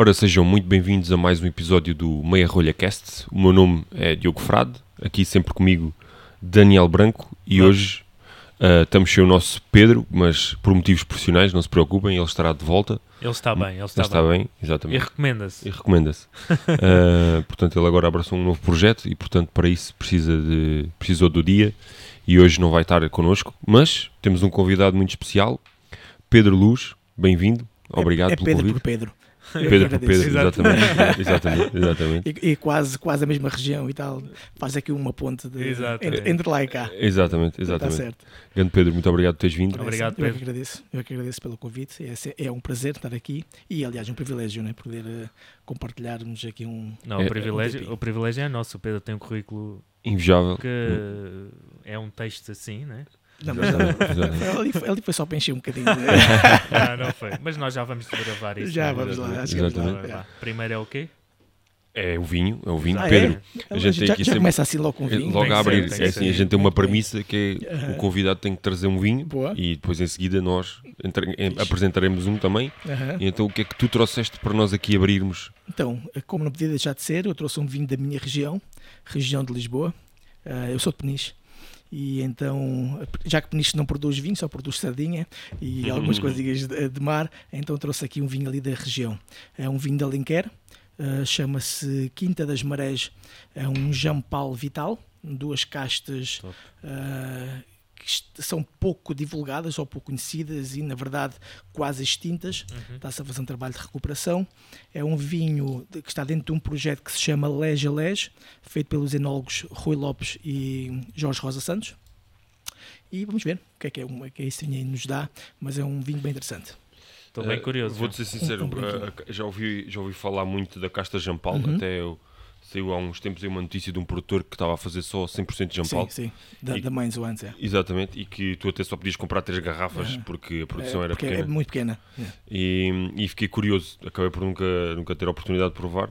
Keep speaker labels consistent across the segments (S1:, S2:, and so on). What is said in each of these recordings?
S1: Ora, sejam muito bem-vindos a mais um episódio do Meia Rolha Cast. O meu nome é Diogo Frade, aqui sempre comigo Daniel Branco e
S2: Olá.
S1: hoje ah, estamos sem o nosso Pedro, mas por motivos profissionais, não se preocupem, ele estará de volta.
S2: Ele está bem, ele está,
S1: Ele está
S2: bem.
S1: bem,
S2: E
S1: exatamente.
S2: recomenda-se.
S1: E recomenda-se. Ah, portanto, ele agora abraçou um novo projeto e, portanto, para isso precisa de, precisou do dia e hoje não vai estar connosco, mas temos um convidado muito especial, Pedro Luz, bem-vindo, obrigado
S3: é, é
S1: pelo
S3: Pedro
S1: convite.
S3: por Pedro. Eu
S1: Pedro por. Pedro, exatamente, exatamente, exatamente.
S3: E, e quase, quase a mesma região e tal. Faz aqui uma ponte de, entre,
S2: é.
S3: entre lá e cá.
S1: Exatamente,
S3: Está
S1: exatamente.
S3: certo.
S1: Grande Pedro, muito obrigado por teres vindo.
S2: Obrigado,
S3: eu é que
S2: Pedro.
S3: agradeço. Eu é que agradeço pelo convite. É, é um prazer estar aqui e, aliás, um privilégio né, poder eh, compartilharmos aqui um.
S2: Não,
S1: É-
S2: o, privilégio,
S3: é-
S2: o privilégio é nosso. O Pedro tem um currículo
S1: Invejável.
S2: que é um texto assim, né?
S3: Não, mas ali, foi- ali foi só para encher um bocadinho.
S2: Ah, não foi. Mas nós já vamos gravar isso.
S3: Já
S2: né?
S3: vamos lá. acho que
S1: Exatamente.
S3: lá.
S2: Primeiro é o quê?
S1: É o vinho, é o vinho.
S3: Ah, é?
S1: Pedro,
S3: é.
S1: a gente tem
S3: já,
S1: aqui
S3: já
S1: sempre-
S3: começa assim logo com vinho.
S1: logo
S2: Tem
S1: a abrir,
S2: ser, tem
S1: é assim,
S2: ser.
S1: a gente tem uma premissa que é o convidado tem que trazer um vinho
S3: Boa.
S1: e depois em seguida nós entre- em- apresentaremos um também. E então o que é que tu trouxeste para nós aqui abrirmos?
S3: Então, como não podia deixar de ser, eu trouxe um vinho da minha região, região de Lisboa. Ah, eu sou de Peniche. E então, já que Peniche não produz vinho, só produz sardinha e algumas coisinhas de, de mar, então trouxe aqui um vinho ali da região. É um vinho de Alenquer, ah, chama-se Quinta das Marés, é um Jampal Vital, duas castas
S2: Top.
S3: Que são pouco divulgadas ou pouco conhecidas e, na verdade, quase extintas.
S2: Uhum.
S3: Está-se a fazer um trabalho de recuperação. É um vinho de- que está dentro de um projeto que se chama Lege a Lege, feito pelos enólogos Rui Lopes e Jorge Rosa Santos. E vamos ver o que é que, é, um- o que é esse vinho aí nos dá, mas é um vinho bem interessante.
S2: Estou bem
S1: Eh,
S2: curioso.
S1: Vou-te ser sincero,
S3: Um- um
S1: eh, já, ouvi, já ouvi falar muito da casta Jampal,
S3: Uhum.
S1: até eu, saiu há uns tempos aí uma notícia de um produtor que estava a fazer só 100% de Jampal.
S3: Sim, sim. Da,
S1: E-
S3: da Mães é.
S1: Exatamente, e que tu até só podias comprar três garrafas
S3: Uhum.
S1: porque a produção
S3: É,
S1: era
S3: é
S1: pequena.
S3: muito pequena. É.
S1: E, e fiquei curioso, acabei por nunca, nunca ter a oportunidade de provar.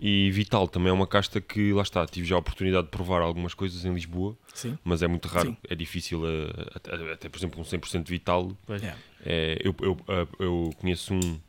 S1: E Vital também é uma casta que, lá está, tive já a oportunidade de provar algumas coisas em Lisboa,
S3: Sim.
S1: mas é muito raro,
S3: Sim.
S1: é difícil, eh, até, até, por exemplo um 100% Vital.
S3: É.
S1: É, eu, eu, eh, eu conheço um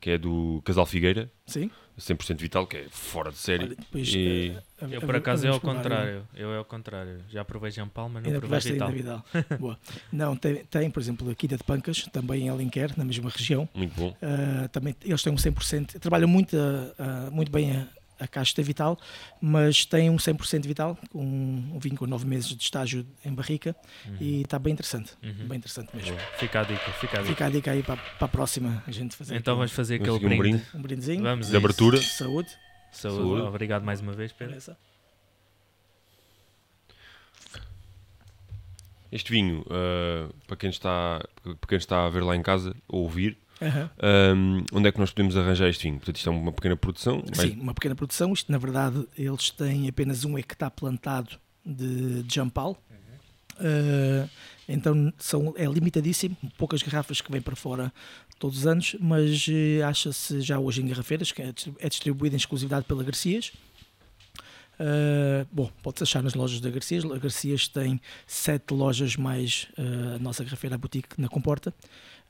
S1: que é do Casal Figueira,
S3: Sim.
S1: 100% Vital, que é fora de série.
S3: Olha, depois,
S1: E-
S3: eh, a-
S2: Eu,
S3: a-
S2: por acaso, é ao contrário. Eu é ao contrário. Já provei Jampal, mas não
S3: Ainda
S2: provei Vital.
S3: Vidal. Boa. Não, tem, tem, por exemplo, a Quinta de Pancas, também em Alenquer, na mesma região.
S1: Muito bom.
S3: Uh, também eles têm um 100%, trabalham muito, uh, muito bem a, a casta vital, mas têm um 100% vital, com um vinho com 9 meses de estágio em barrica e está bem interessante,
S2: Uhum.
S3: bem interessante mesmo.
S2: Boa. Fica a dica, fica a dica.
S3: Fica a dica aí para, para a próxima a gente fazer
S2: Então
S3: aqui
S2: vamos fazer
S1: Vamos
S2: aquele
S1: seguir um
S2: brinde.
S1: brinde.
S3: um brindezinho.
S2: Vamos
S1: De abertura.
S3: Saúde.
S2: Saúde.
S1: Saúde.
S2: Obrigado mais uma vez, Pedro.
S3: Essa.
S1: Este vinho, eh, para, quem está, para quem está a ver lá em casa ou ouvir,
S3: Aham.
S1: ehm, onde é que nós podemos arranjar este vinho? Portanto, isto é uma pequena produção. mas-
S3: Sim, uma pequena produção. Isto, na verdade, eles têm apenas um hectare plantado de, de jampal. Uh, então são, é limitadíssimo, poucas garrafas que vêm para fora todos os anos, mas eh, acha-se já hoje em garrafeiras, que é é distribuída em exclusividade pela Garcias. Uh, bom, pode-se achar nas lojas da Garcias. A Garcias tem sete lojas mais uh, a nossa garrafeira a boutique na Comporta.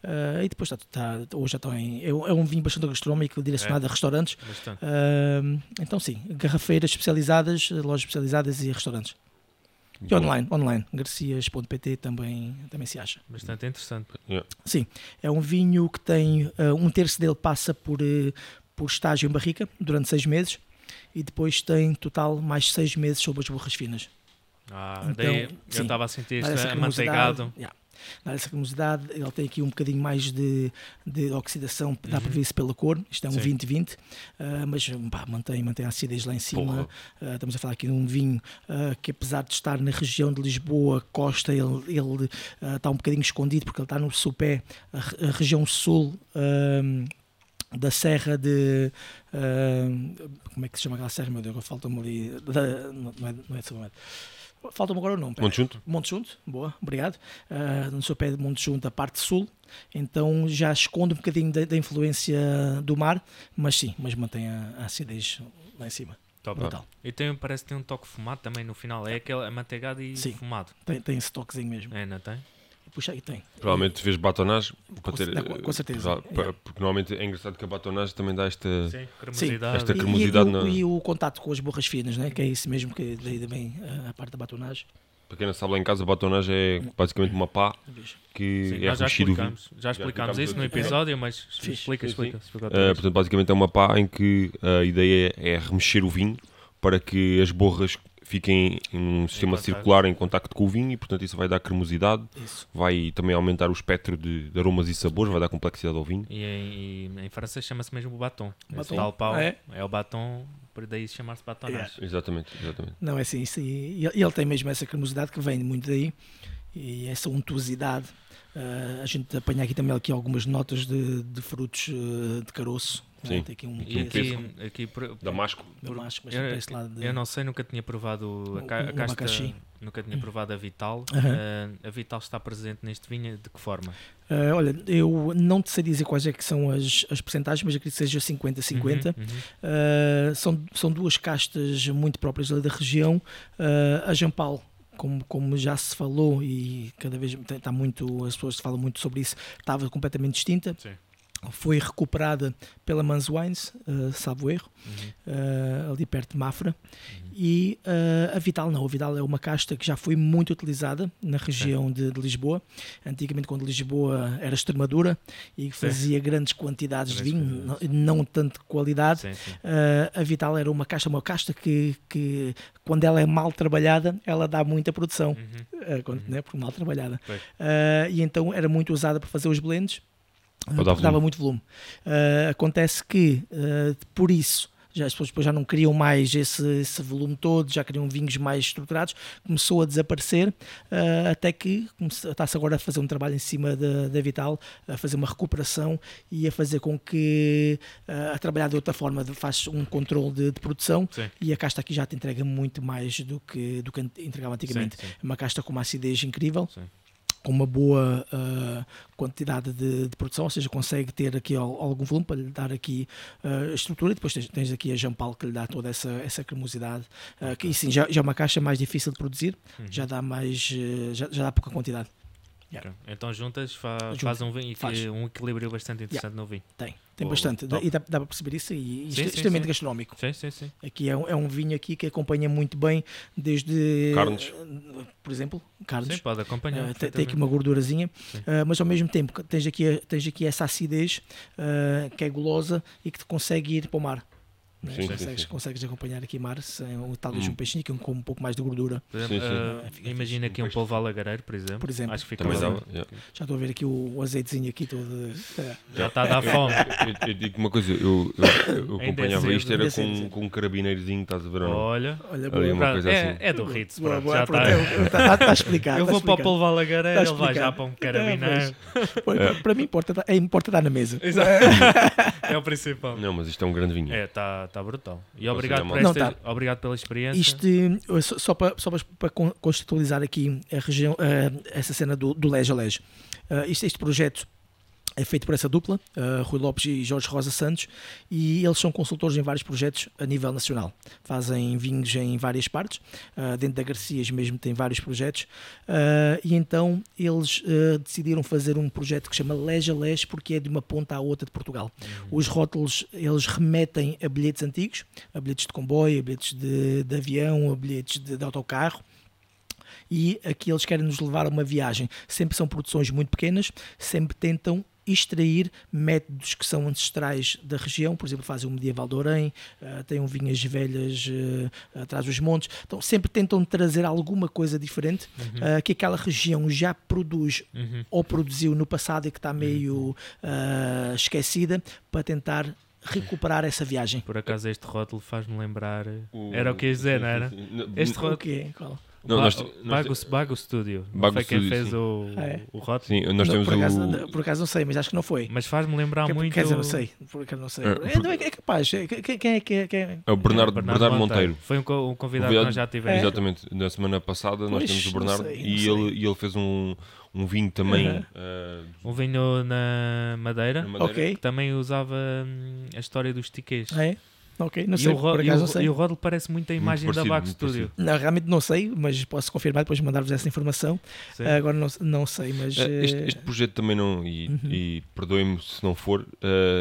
S3: Uh, e depois está, está- hoje já estão em. É, um- é um vinho bastante gastronómico direcionado a restaurantes. Uh, então, sim, garrafeiras especializadas, lojas especializadas e restaurantes. E
S1: Bom.
S3: online, online. Garcias.pt também, também se acha.
S2: Bastante interessante.
S3: Sim, é um vinho que tem. uh, um terço dele passa por, uh, por estágio em barrica durante seis meses e depois tem total mais seis meses sob as borras finas.
S2: Ah,
S3: Então,
S2: daí eu estava a sentir este
S3: cremosidade,
S2: amanteigado.
S3: yeah. Dá essa cremosidade, ele tem aqui um bocadinho mais de, de oxidação, dá para
S2: Uhum.
S3: ver isso pela cor. Isto é um
S2: Sim.
S3: 20-20, ah, mas pá, mantém, mantém a acidez lá em cima. Ah, estamos a falar aqui de um vinho ah, que, apesar de estar na região de Lisboa, Costa, ele, ele está um bocadinho escondido porque ele está no sopé, a, a região sul. da Serra de. como é que se chama aquela serra? Meu Deus, falta-me ali. da- não, é, não é de. Falta-me agora o nome. pera.
S1: Monte junto?
S3: Monte Junto, boa, obrigado. Ah, no seu pé de Monte Junto, a parte sul, então já esconde um bocadinho da, da influência do mar, mas sim, mas mantém a, a acidez lá em cima.
S2: Top.
S3: Brutal.
S2: E tem, parece que tem um toque fumado também no final. É aquele amanteigado e
S3: Sim.
S2: fumado.
S3: Tem, tem esse toquezinho mesmo.
S2: É, não tem?
S3: Puxa aí, tem.
S1: Provavelmente fez batonagem para
S3: Com-
S1: ter.
S3: não, com- com certeza,
S1: para- para-. Porque normalmente é engraçado que a batonagem também dá esta.
S2: Sim, cremosidade.
S1: Esta
S3: E- e-
S1: cremosidade
S3: e,
S1: na-
S3: o, e o contato com as borras finas, né? que é isso mesmo que daí vem a, a parte da batonagem.
S1: Para quem não sabe lá em casa, a batonagem é basicamente uma pá que
S2: Sim,
S1: é
S2: já
S1: o vinho.
S2: explicámos, já explicámos
S1: explicámos
S2: isso no episódio, mas
S3: Fixe.
S2: explica,
S1: Sim, sim.
S2: explica. explica
S1: Uh,
S2: vez.
S1: portanto, basicamente é uma pá em que a ideia é remexer o vinho para que as borras fiquem em um sistema
S2: contacto.
S1: circular em contacto com o vinho e, portanto, isso vai dar cremosidade,
S3: Isso.
S1: vai também aumentar o espectro de, de aromas e sabores, vai dar complexidade ao vinho.
S2: E em, e em francês chama-se mesmo batom.
S3: Batom?
S2: tal pau
S3: Ah, é?
S2: é? o batom, por daí chamar-se batonage.
S1: Exatamente, exatamente.
S3: Não, é assim, isso aí. E ele- ele tem mesmo essa cremosidade que vem muito daí e essa untuosidade. Ah, a gente apanha aqui também aqui algumas notas de, de frutos ah, de caroço.
S1: Sim.
S3: Tem aqui um
S1: aqui-
S2: aqui, aqui por-
S1: Damasco.
S3: de macho, mas
S2: eu,
S3: esse lado de-
S2: eu não sei, nunca tinha provado a, ca- a casta,
S3: abacaxi.
S2: nunca tinha provado a Vital.
S3: Aham.
S2: Ah, a Vital está presente neste vinho de que forma?
S3: Ah, olha, eu não te sei dizer quais é que são as, as percentagens, mas acredito que seja 50-50.
S2: Uhum, uhum.
S3: Uh, são, são duas castas muito próprias ali da região. Uh, a Jampal, como, como já se falou e cada vez está muito, as pessoas falam muito sobre isso, estava completamente distinta.
S2: Sim.
S3: Foi recuperada pela Mans Wines, uh, salvo erro,
S2: Uhum.
S3: uh, ali perto de Mafra. E uh, a Vital não, a Vital é uma casta que já foi muito utilizada na região de, de Lisboa. Antigamente, quando Lisboa era Extremadura e fazia grandes quantidades de vinho, não, não tanto de qualidade,
S2: Sim, sim.
S3: Uh, a Vital era uma casta, uma casta que, que quando ela é mal trabalhada, ela dá muita produção,
S2: Uhum.
S3: uh, quando, né, porque mal trabalhada. E então era muito usada para fazer os blends, porque dava
S1: volume.
S3: muito volume. Uh, acontece que, uh, por isso, já, as pessoas depois já não queriam mais esse, esse volume todo, já queriam vinhos mais estruturados, começou a desaparecer, uh, até que está-se agora a fazer um trabalho em cima da, Vital, a fazer uma recuperação e a fazer com que, uh, a trabalhar de outra forma, de- faz um controle de, de produção
S2: Sim.
S3: e a casta aqui já te entrega muito mais do que, do que entregava antigamente.
S2: Sim, sim.
S3: É uma casta com uma acidez incrível,
S2: Sim.
S3: Com uma boa ah, quantidade de, de produção, ou seja, consegue ter aqui al- algum volume para lhe dar aqui a estrutura. E depois tens, tens aqui a Jampal que lhe dá toda essa, essa cremosidade, ah, que sim, já, já é uma caixa mais difícil de produzir,
S2: Uhum.
S3: já dá mais, já, já dá pouca quantidade.
S2: Ok. Então juntas fa
S3: Junta.
S2: faz um vinho e
S3: Faz.
S2: um equilíbrio bastante interessante no vinho.
S3: Tem, tem
S2: Boa,
S3: bastante.
S2: top.
S3: E dá, dá para perceber isso e
S2: Sim,
S3: é
S2: sim,
S3: extremamente
S2: sim.
S3: gastronómico.
S2: Sim, sim, sim.
S3: Aqui é um, é um vinho aqui que acompanha muito bem desde
S1: Carnes.
S3: por exemplo, carnes.
S2: Sim, pode acompanhar.
S3: Uh, tem, tem aqui uma gordurazinha, uh, mas ao mesmo tempo tens aqui, tens aqui essa acidez uh, que é gulosa e que te consegue ir para o mar. Né?
S1: Sim,
S3: consegues,
S1: sim.
S3: consegues acompanhar aqui mar, sem, um- talvez
S1: Hum.
S3: um peixinho com, com um pouco mais de gordura.
S2: Exemplo,
S1: Sim,
S3: Fica
S2: imagina aqui um polvo alagareiro, por exemplo.
S3: Por exemplo.
S2: Acho que fica
S1: dava. yeah.
S3: Já estou a ver aqui o, o azeitezinho aqui todo. uh,
S2: Já está a dar fome.
S1: Eu, eu digo uma coisa, eu, eu, eu
S2: é
S1: acompanhava isto, era
S3: é
S1: com, com um carabineirozinho, estás a ver não?
S2: Olha.
S3: olha, boa.
S1: uma coisa
S2: é,
S1: assim.
S2: é do Ritz,
S3: Boa, boa,
S2: já está.
S3: Está tá, tá explicado.
S2: Eu
S3: tá
S2: vou para o polvo alagareiro, ele vai já para um
S3: É,
S2: carabineiro.
S3: Para- mim, importa, é, importa dar na mesa.
S2: É o principal.
S1: Não, mas isto é um grande vinho.
S2: É, está tá brutal. E obrigado, por
S3: Não,
S2: esta,
S3: tá.
S2: obrigado pela experiência.
S3: Isto, só, só para, só para, para con- contextualizar aqui a região, eh, essa cena do, do Lege a Lege. Eh, isto, este projeto é feito por essa dupla, eh, Rui Lopes e Jorge Rosa Santos, e eles são consultores em vários projetos a nível nacional. Fazem vinhos em várias partes, eh, dentro da Garcias mesmo tem vários projetos, eh, e então eles decidiram fazer um projeto que se chama Lege a Lege, porque é de uma ponta à outra de Portugal. Os rótulos eles remetem a bilhetes antigos, a bilhetes de comboio, a bilhetes de, de avião, a bilhetes de, de autocarro. E aqui eles querem nos levar a uma viagem. Sempre são produções muito pequenas, sempre tentam extrair métodos que são ancestrais da região, por exemplo, fazem o medieval de Orém, eh, têm um vinhas velhas eh, atrás dos montes, então sempre tentam trazer alguma coisa diferente eh, que aquela região já produz
S2: Uhum.
S3: ou produziu no passado e que está meio ah, esquecida para tentar recuperar essa viagem.
S2: Por acaso este rótulo faz-me lembrar.
S1: O-
S2: Era o que ias dizer, não era? Este
S3: O
S2: rótulo.
S3: quê? Qual?
S1: Não,
S2: Ba-
S1: nós nós
S2: Bago, Studio.
S1: Bago
S2: foi quem
S1: Studio,
S2: fez
S1: sim.
S2: o,
S3: Ah, é?
S2: o rótulo.
S1: Sim, nós
S3: Não,
S1: temos
S3: por, acaso,
S1: o...
S3: por acaso não sei, mas acho que não foi.
S2: Mas faz-me lembrar
S3: Quer,
S2: muito.
S3: quer dizer, não sei. Por acaso não sei.
S1: É,
S3: É,
S1: porque-
S3: não, é, é capaz. É, Quem, é que é? Quem é?
S1: É o Bernardo, Bernardo, Monteiro.
S2: Foi um, co- um convidado
S1: Convidado-
S2: que nós já tivemos.
S1: Exatamente, na semana passada nós
S3: Pois,
S1: temos o Bernardo
S3: sei,
S1: e,
S3: sei.
S1: ele, e ele fez um, um vinho também ah,
S2: Um vinho na Madeira.
S1: na Madeira.
S3: Ok.
S2: que também usava hum, a história dos tiquês.
S3: Ah, é? Ok, não
S2: E
S3: sei,
S2: o, Ro-
S3: por
S2: e, o,
S3: não sei.
S2: e o Rodel parece muito a imagem da
S1: parecido,
S2: Back
S1: muito
S2: Studio.
S3: Não, realmente não sei, mas posso confirmar depois de mandar-vos essa informação.
S2: Sim.
S3: Agora não, não sei, mas.
S1: Eh, Este,
S3: eh,
S1: este projeto também não, e,
S3: Uhum.
S1: e perdoem-me se não for,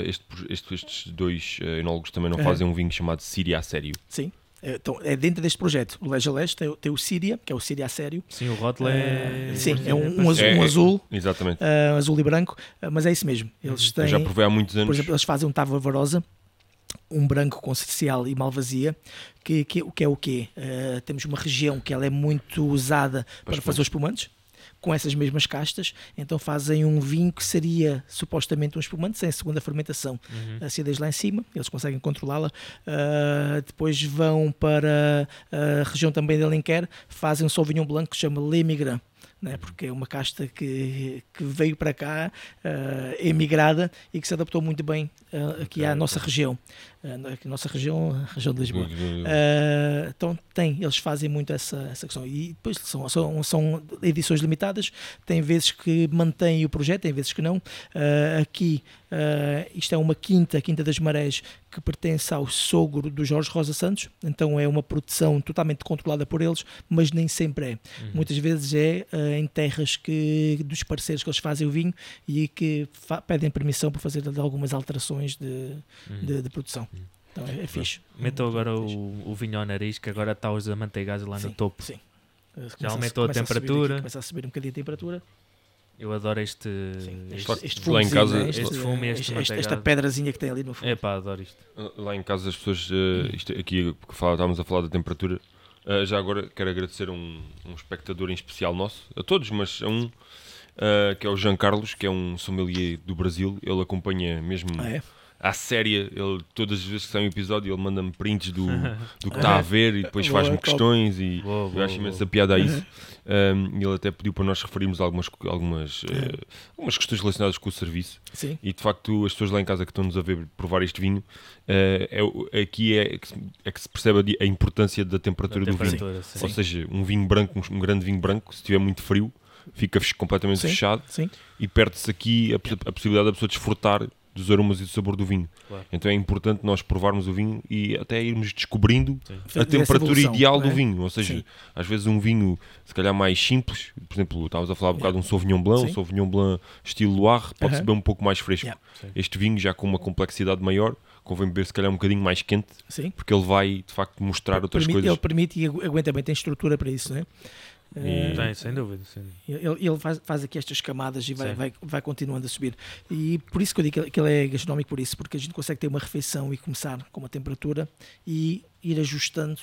S1: este este- estes dois enólogos também não
S3: Uhum.
S1: fazem um vinho chamado Síria a sério.
S3: Sim. É, Então, é dentro deste projeto. O Leste a Leste tem, o- tem o Síria, que é o Síria a sério.
S2: Sim, o Rodel é.
S3: Sim, é um, um azul,
S1: É,
S3: um
S1: é-
S3: azul,
S1: Exatamente.
S3: ah, azul e branco, ah, mas é isso mesmo. Eles
S1: Eu
S3: têm,
S1: já provei há muitos anos.
S3: por exemplo, eles fazem um Tava Varosa, um branco com social e malvazia, que, que, que é o quê? Ah, temos uma região que ela é muito usada para
S1: Para
S3: fazer os espumantes, com essas mesmas castas, então fazem um vinho que seria supostamente um espumante sem a segunda fermentação.
S2: Uhum.
S3: acidez lá em cima, eles conseguem controlá-la. Ah, depois vão para a região também de Alenquer, fazem um Sauvignon Blanc que se chama Lemigra. Né, porque é uma casta que, que veio para cá, ah, emigrada e que se adaptou muito bem ah, aqui à nossa região. Ah, aqui a nossa região, a região de Lisboa. Uh, então tem, eles fazem muito essa, essa questão e depois são, são, são edições limitadas, tem vezes que mantêm o projeto, tem vezes que não. Uh, aqui uh, isto é uma quinta, a Quinta das Marés, que pertence ao sogro do Jorge Rosa Santos, então é uma produção totalmente controlada por eles, mas nem sempre é.
S2: Uhum.
S3: Muitas vezes é em terras que, dos parceiros que eles fazem o vinho e que pedem permissão para fazer algumas alterações de,
S2: Uhum.
S3: de, de produção. Então é, é fixe.
S2: Metam agora
S3: É
S2: o, o vinho ao nariz, que agora está os amanteigados lá
S3: Sim,
S2: no topo.
S3: Sim. Uh, começa
S2: Já
S3: a-
S2: aumentou a
S3: subir
S2: temperatura.
S3: aqui, começa a subir um bocadinho a temperatura.
S2: Eu adoro este.
S3: Sim,
S2: este-
S1: facto,
S3: este
S1: lá em casa-
S3: né?
S2: este fumo e este
S3: este- esta pedrazinha que tem ali no fundo.
S2: Epá, adoro isto.
S1: Lá em casa as pessoas, eh, isto aqui porque fala- estávamos a falar da temperatura, eh, já agora quero agradecer a um, um espectador em especial nosso, a todos, mas a um, eh, que é o Jean Carlos, que é um sommelier do Brasil, ele acompanha mesmo
S3: Ah, é?
S1: À séria, ele, todas as vezes que sai um episódio ele manda-me prints do, do que está a ver e depois faz-me questões e
S2: Boa,
S1: eu
S2: boa,
S1: acho imensa piada a isso. Um, e ele até pediu para nós referirmos algumas, algumas, eh, algumas questões relacionadas com o serviço.
S3: Sim.
S1: E de facto, as pessoas lá em casa que estão-nos a ver provar este vinho, eh, é, aqui é que, se- é que se percebe a importância da temperatura
S2: Da
S1: do vinho.
S2: temperatura, sim.
S1: Ou seja, um vinho branco, um, um grande vinho branco, se estiver muito frio, fica completamente
S3: Sim.
S1: fechado
S3: Sim.
S1: e perde-se aqui a, a possibilidade da pessoa desfrutar dos aromas e do sabor do vinho.
S2: Claro.
S1: Então é importante nós provarmos o vinho e até irmos descobrindo
S2: Sim.
S1: a temperatura
S3: evolução,
S1: ideal
S3: não
S1: do
S3: é?
S1: vinho. Ou seja,
S3: Sim.
S1: às vezes um vinho se calhar mais simples, por exemplo, estávamos a falar um bocado de um Sauvignon Blanc, um
S3: Sim.
S1: Sauvignon Blanc estilo Loire, pode
S3: Aham.
S1: ser bem um pouco mais fresco.
S3: Yeah.
S1: Este vinho já com uma complexidade maior, convém beber se calhar um bocadinho mais quente,
S3: Sim.
S1: porque ele vai de facto mostrar outras
S3: Permite-
S1: coisas.
S3: Ele permite e agu- aguenta bem, tem estrutura para isso, não é? Eh,
S2: Tem, sem dúvida. Sem dúvida.
S3: Ele, ele faz, faz aqui estas camadas e vai,
S2: Sim.
S3: vai, vai continuando a subir. E por isso que eu digo que ele- que ele é gastronómico, por isso, porque a gente consegue ter uma refeição e começar com uma temperatura e ir ajustando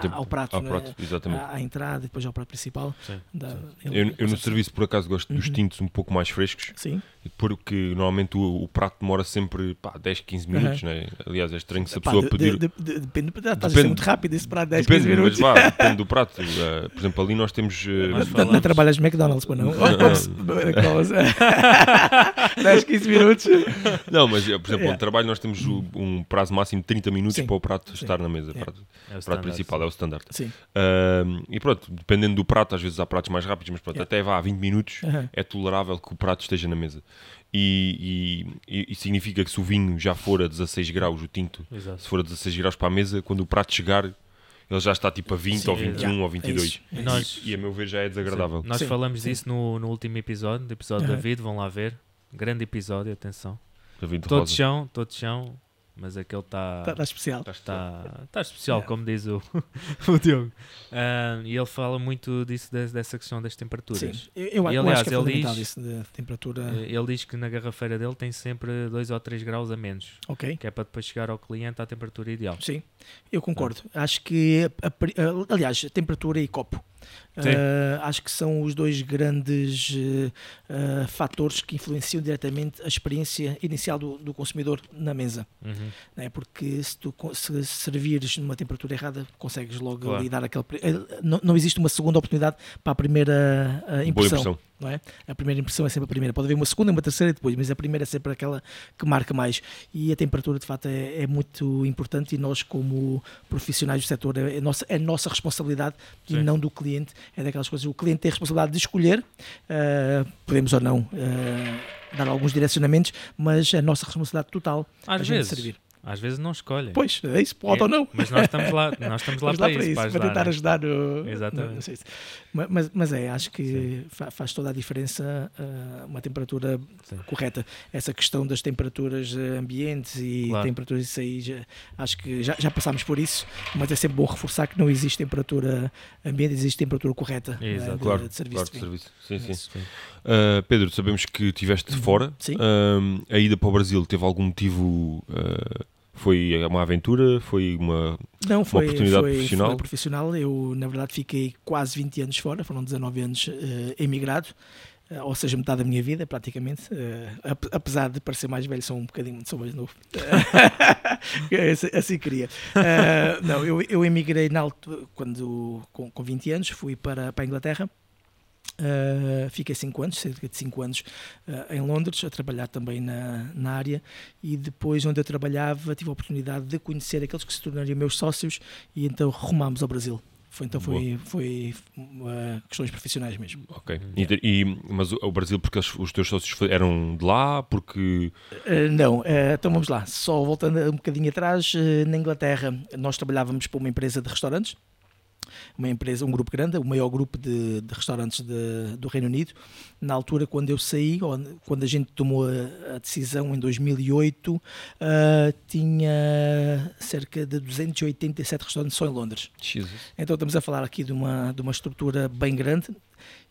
S1: temp-
S3: ao prato,
S1: ao
S3: né?
S1: prato, exatamente.
S3: à, à entrada e depois ao prato principal.
S2: Sim.
S3: Dá-
S2: sim.
S3: ele
S1: Eu, eu no serviço por acaso gosto dos
S3: Uhum.
S1: tintos um pouco mais frescos,
S3: Sim,
S1: porque normalmente o, o prato demora sempre pá, 10, 15 minutos. Né? Aliás, é estranho se a
S3: Pá,
S1: pessoa
S3: de-
S1: pedir.
S3: de- de- de- depende, estás a
S1: Depende.
S3: ser muito rápido esse prato, 10,
S1: Depende,
S3: 15 minutos.
S1: mas vá, depende do prato. Uh, por exemplo, ali nós temos. uh,
S2: Nós
S3: Não- trabalhas McDonald's, para não?
S1: Não.
S3: Ops, McDonald's. 10, 15 minutos.
S1: Não, mas uh, por exemplo,
S3: Yeah.
S1: onde trabalho nós temos um prazo máximo de 30 minutos para o prato
S3: Sim.
S1: Estar na mesa.
S3: Yeah.
S1: Prato,
S2: É o
S1: prato principal, é o standard.
S3: Sim.
S1: Uh, e pronto, dependendo do prato, às vezes há pratos mais rápidos, mas pronto,
S3: Yeah.
S1: até vá a 20 minutos
S3: Aham.
S1: é tolerável que o prato esteja na mesa. E, e, e- significa que se o vinho já for a 16 graus, o tinto,
S2: Exato.
S1: se for a 16 graus para a mesa, quando o prato chegar, ele já está tipo a 20
S3: Sim,
S1: ou 21
S3: yeah,
S1: ou
S3: é
S1: 22.
S3: isso, é
S2: E nós-.
S1: E a meu ver já é desagradável.
S2: Sim. Nós
S3: Sim,
S2: falamos disso no, no último episódio, do episódio da
S3: Aham.
S2: David, vão lá ver. Grande episódio, atenção.
S1: David
S2: Todo
S1: Rosa.
S2: chão, todo chão, mas aquele está
S3: Está tá especial.
S2: está tá especial,
S3: Yeah.
S2: como diz o, o Diogo. Ah, e ele fala muito disso, des- dessa questão das temperaturas.
S3: Sim. Eu, eu,
S2: E,
S3: eu
S2: aliás,
S3: acho que é
S2: ele diz-
S3: isso de temperatura.
S2: Eh, Ele diz que na garrafeira dele tem sempre 2 ou 3 graus a menos,
S3: Ok.
S2: que é para depois chegar ao cliente à temperatura ideal.
S3: Sim, eu concordo. Acho que, a- a- aliás, temperatura e copo. Ah, acho que são os dois grandes eh, ah, fatores que influenciam diretamente a experiência inicial do, do consumidor na mesa.
S2: Uhum.
S3: Né? Porque se tu se servires numa temperatura errada, consegues logo
S2: Claro.
S3: ali dar aquele. eh, Não, não existe uma segunda oportunidade para a primeira ah,
S1: Boa
S3: impressão.
S1: impressão.
S3: não é? A primeira impressão é sempre a primeira. Pode haver uma segunda, uma terceira e depois, mas a primeira é sempre aquela que marca mais. E a temperatura, de facto, é, é muito importante e nós, como profissionais do setor, é, é nossa, é nossa responsabilidade
S2: Sim.
S3: e não do cliente. É daquelas coisas. O cliente tem a responsabilidade de escolher, ah, podemos ou não ah, dar alguns direcionamentos, mas é a nossa responsabilidade total
S2: Às
S3: a
S2: vezes,
S3: servir.
S2: Às vezes não escolhem.
S3: Pois, é isso, pode
S2: É,
S3: ou não.
S2: Mas nós estamos lá, nós estamos lá
S3: Vamos
S2: para, isso, para
S3: para tentar
S2: ajudar.
S3: ajudar. no-
S2: Exatamente.
S3: no- não sei se- Ma- mas, mas é, acho que fa- faz toda a diferença ah, uma temperatura
S2: Sim.
S3: correta. Essa questão das temperaturas eh, ambientes e
S2: Claro.
S3: temperaturas isso aí, já- acho que já, já passámos por isso, mas é sempre bom reforçar que não existe temperatura ambiente, existe temperatura correta não é, de,
S1: Claro,
S3: de serviço.
S1: claro,
S3: de
S1: serviço. Sim, sim.
S3: Isso.
S2: Sim.
S1: Uh, Pedro, sabemos que estiveste fora.
S3: Uhum. Sim.
S1: Um, a ida para o Brasil teve algum motivo? uh, foi uma aventura? Foi uma.
S3: Não, foi,
S1: oportunidade
S3: foi,
S1: profissional?
S3: foi profissional. Eu, na verdade, fiquei quase 20 anos fora, foram 19 anos eh, emigrado, ou seja, metade da minha vida, praticamente. Ap- apesar de parecer mais velho, sou um bocadinho sou mais novo. assim, assim queria. Eh, não, eu, eu emigrei na altura, quando, com, com 20 anos, fui para, para a Inglaterra. Uh, fiquei 5 anos, cerca de 5 anos uh, em Londres, a trabalhar também na, na área e depois onde eu trabalhava tive a oportunidade de conhecer aqueles que se tornariam meus sócios e então rumámos ao Brasil. Foi, então foi, foi uh, questões profissionais mesmo.
S1: Ok.
S2: Uhum.
S1: E, e- mas o, Brasil, porque os, os teus sócios eram de lá? Porque.
S3: Uh, não, uh, então vamos lá, só voltando um bocadinho atrás, uh, na Inglaterra nós trabalhávamos para uma empresa de restaurantes, uma empresa, um grupo grande, o maior grupo de, de restaurantes de- do Reino Unido. Na altura, quando eu saí, quando a gente tomou a, a decisão em 2008, uh, tinha cerca de 287 restaurantes só em Londres.
S1: Jesus.
S3: Então estamos a falar aqui de uma, de uma estrutura bem grande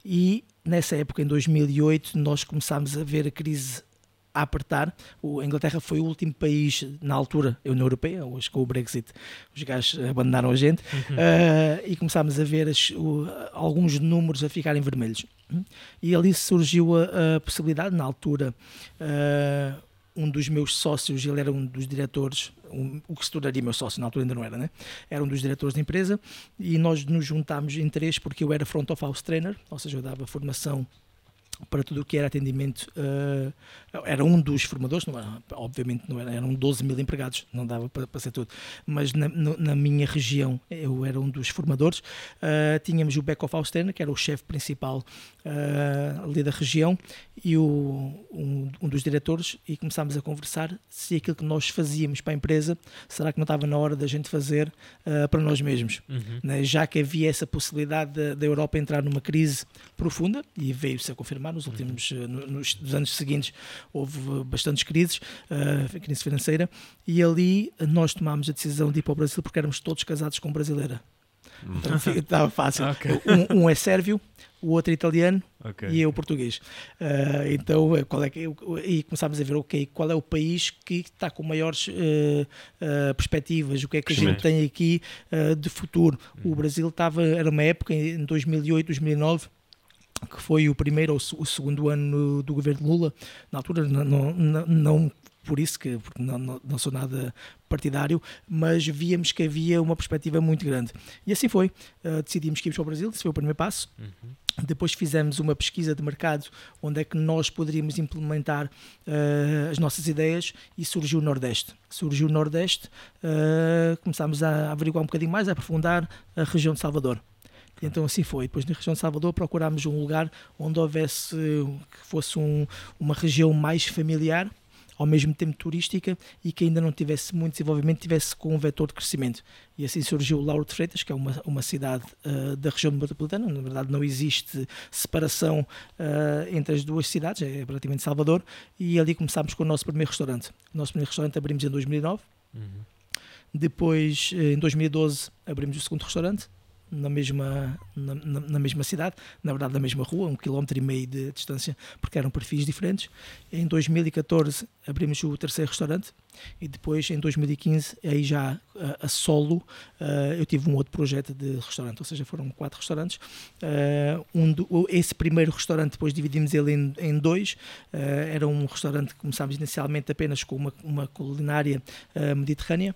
S3: e nessa época, em 2008, nós começámos a ver a crise a apertar. O- A Inglaterra foi o último país, na altura, a União Europeia, hoje com o Brexit, os gajos abandonaram a gente, ah, e começámos a ver as- o- alguns números a ficarem vermelhos. E ali surgiu a, a possibilidade, na altura, ah, um dos meus sócios, ele era um dos diretores, um- o que se tornaria meu sócio, na altura ainda não era, né? Era um dos diretores da empresa e nós nos juntámos em três porque eu era front of house trainer, ou seja, eu dava formação para tudo o que era atendimento. eh, era um dos formadores, não era- obviamente não era, eram 12 mil empregados, não dava para, para ser tudo, mas na, no- na minha região eu era um dos formadores. Eh, tínhamos o back of trainer, que era o chefe principal eh, ali da região, e o, um, um dos diretores, e começámos a conversar se aquilo que nós fazíamos para a empresa, será que não estava na hora da gente fazer para nós mesmos?
S2: Uhum.
S3: né, já que havia essa possibilidade da, da Europa entrar numa crise profunda, e veio-se a confirmar nos últimos eh, no- nos, nos anos seguintes, houve eh, bastantes crises, eh, crise financeira, e ali nós tomámos a decisão de ir para o Brasil porque éramos todos casados com brasileira. Então fi- estava fácil.
S2: Ok.
S3: Um, um é sérvio, o outro é italiano
S2: Ok.
S3: e eu português. Ah, então, qual é que, e começámos a ver, ok, qual é o país que está com maiores eh, ah, perspectivas, o que é que a gente tem aqui de futuro. O Brasil estava, era uma época em 2008, 2009, que foi o primeiro ou o se- o segundo ano do governo Lula, na altura não, não, não- por isso que porque não, não, não sou nada partidário, mas víamos que havia uma perspectiva muito grande. E assim foi. Ah, decidimos que íamos para o Brasil, esse foi o primeiro passo.
S2: Uhum.
S3: Depois fizemos uma pesquisa de mercado onde é que nós poderíamos implementar eh, as nossas ideias e surgiu o Nordeste. Surgiu o Nordeste, eh, começámos a averiguar um bocadinho mais, a aprofundar a região de Salvador. E então assim foi. Depois na região de Salvador procurámos um lugar onde houvesse, que fosse um- uma região mais familiar, ao mesmo tempo turística e que ainda não tivesse muito desenvolvimento, tivesse com um vetor de crescimento. E assim surgiu Lauro de Freitas, que é uma, uma cidade ah, da região metropolitana. Na verdade, não existe separação ah, entre as duas cidades, é praticamente Salvador. E ali começámos com o nosso primeiro restaurante. O nosso primeiro restaurante abrimos em 2009.
S2: Uhum.
S3: Depois, eh, em 2012, abrimos o segundo restaurante na mesma, na, na- na mesma cidade, na verdade na mesma rua, um quilómetro e meio de distância, porque eram perfis diferentes. Em 2014 abrimos o terceiro restaurante e depois em 2015, aí já a, a solo, eh, eu tive um outro projeto de restaurante, ou seja, foram quatro restaurantes. Eh, um do- esse primeiro restaurante, depois dividimos ele em, em dois. Eh, era um restaurante que começámos inicialmente apenas com uma, uma culinária mediterrânea.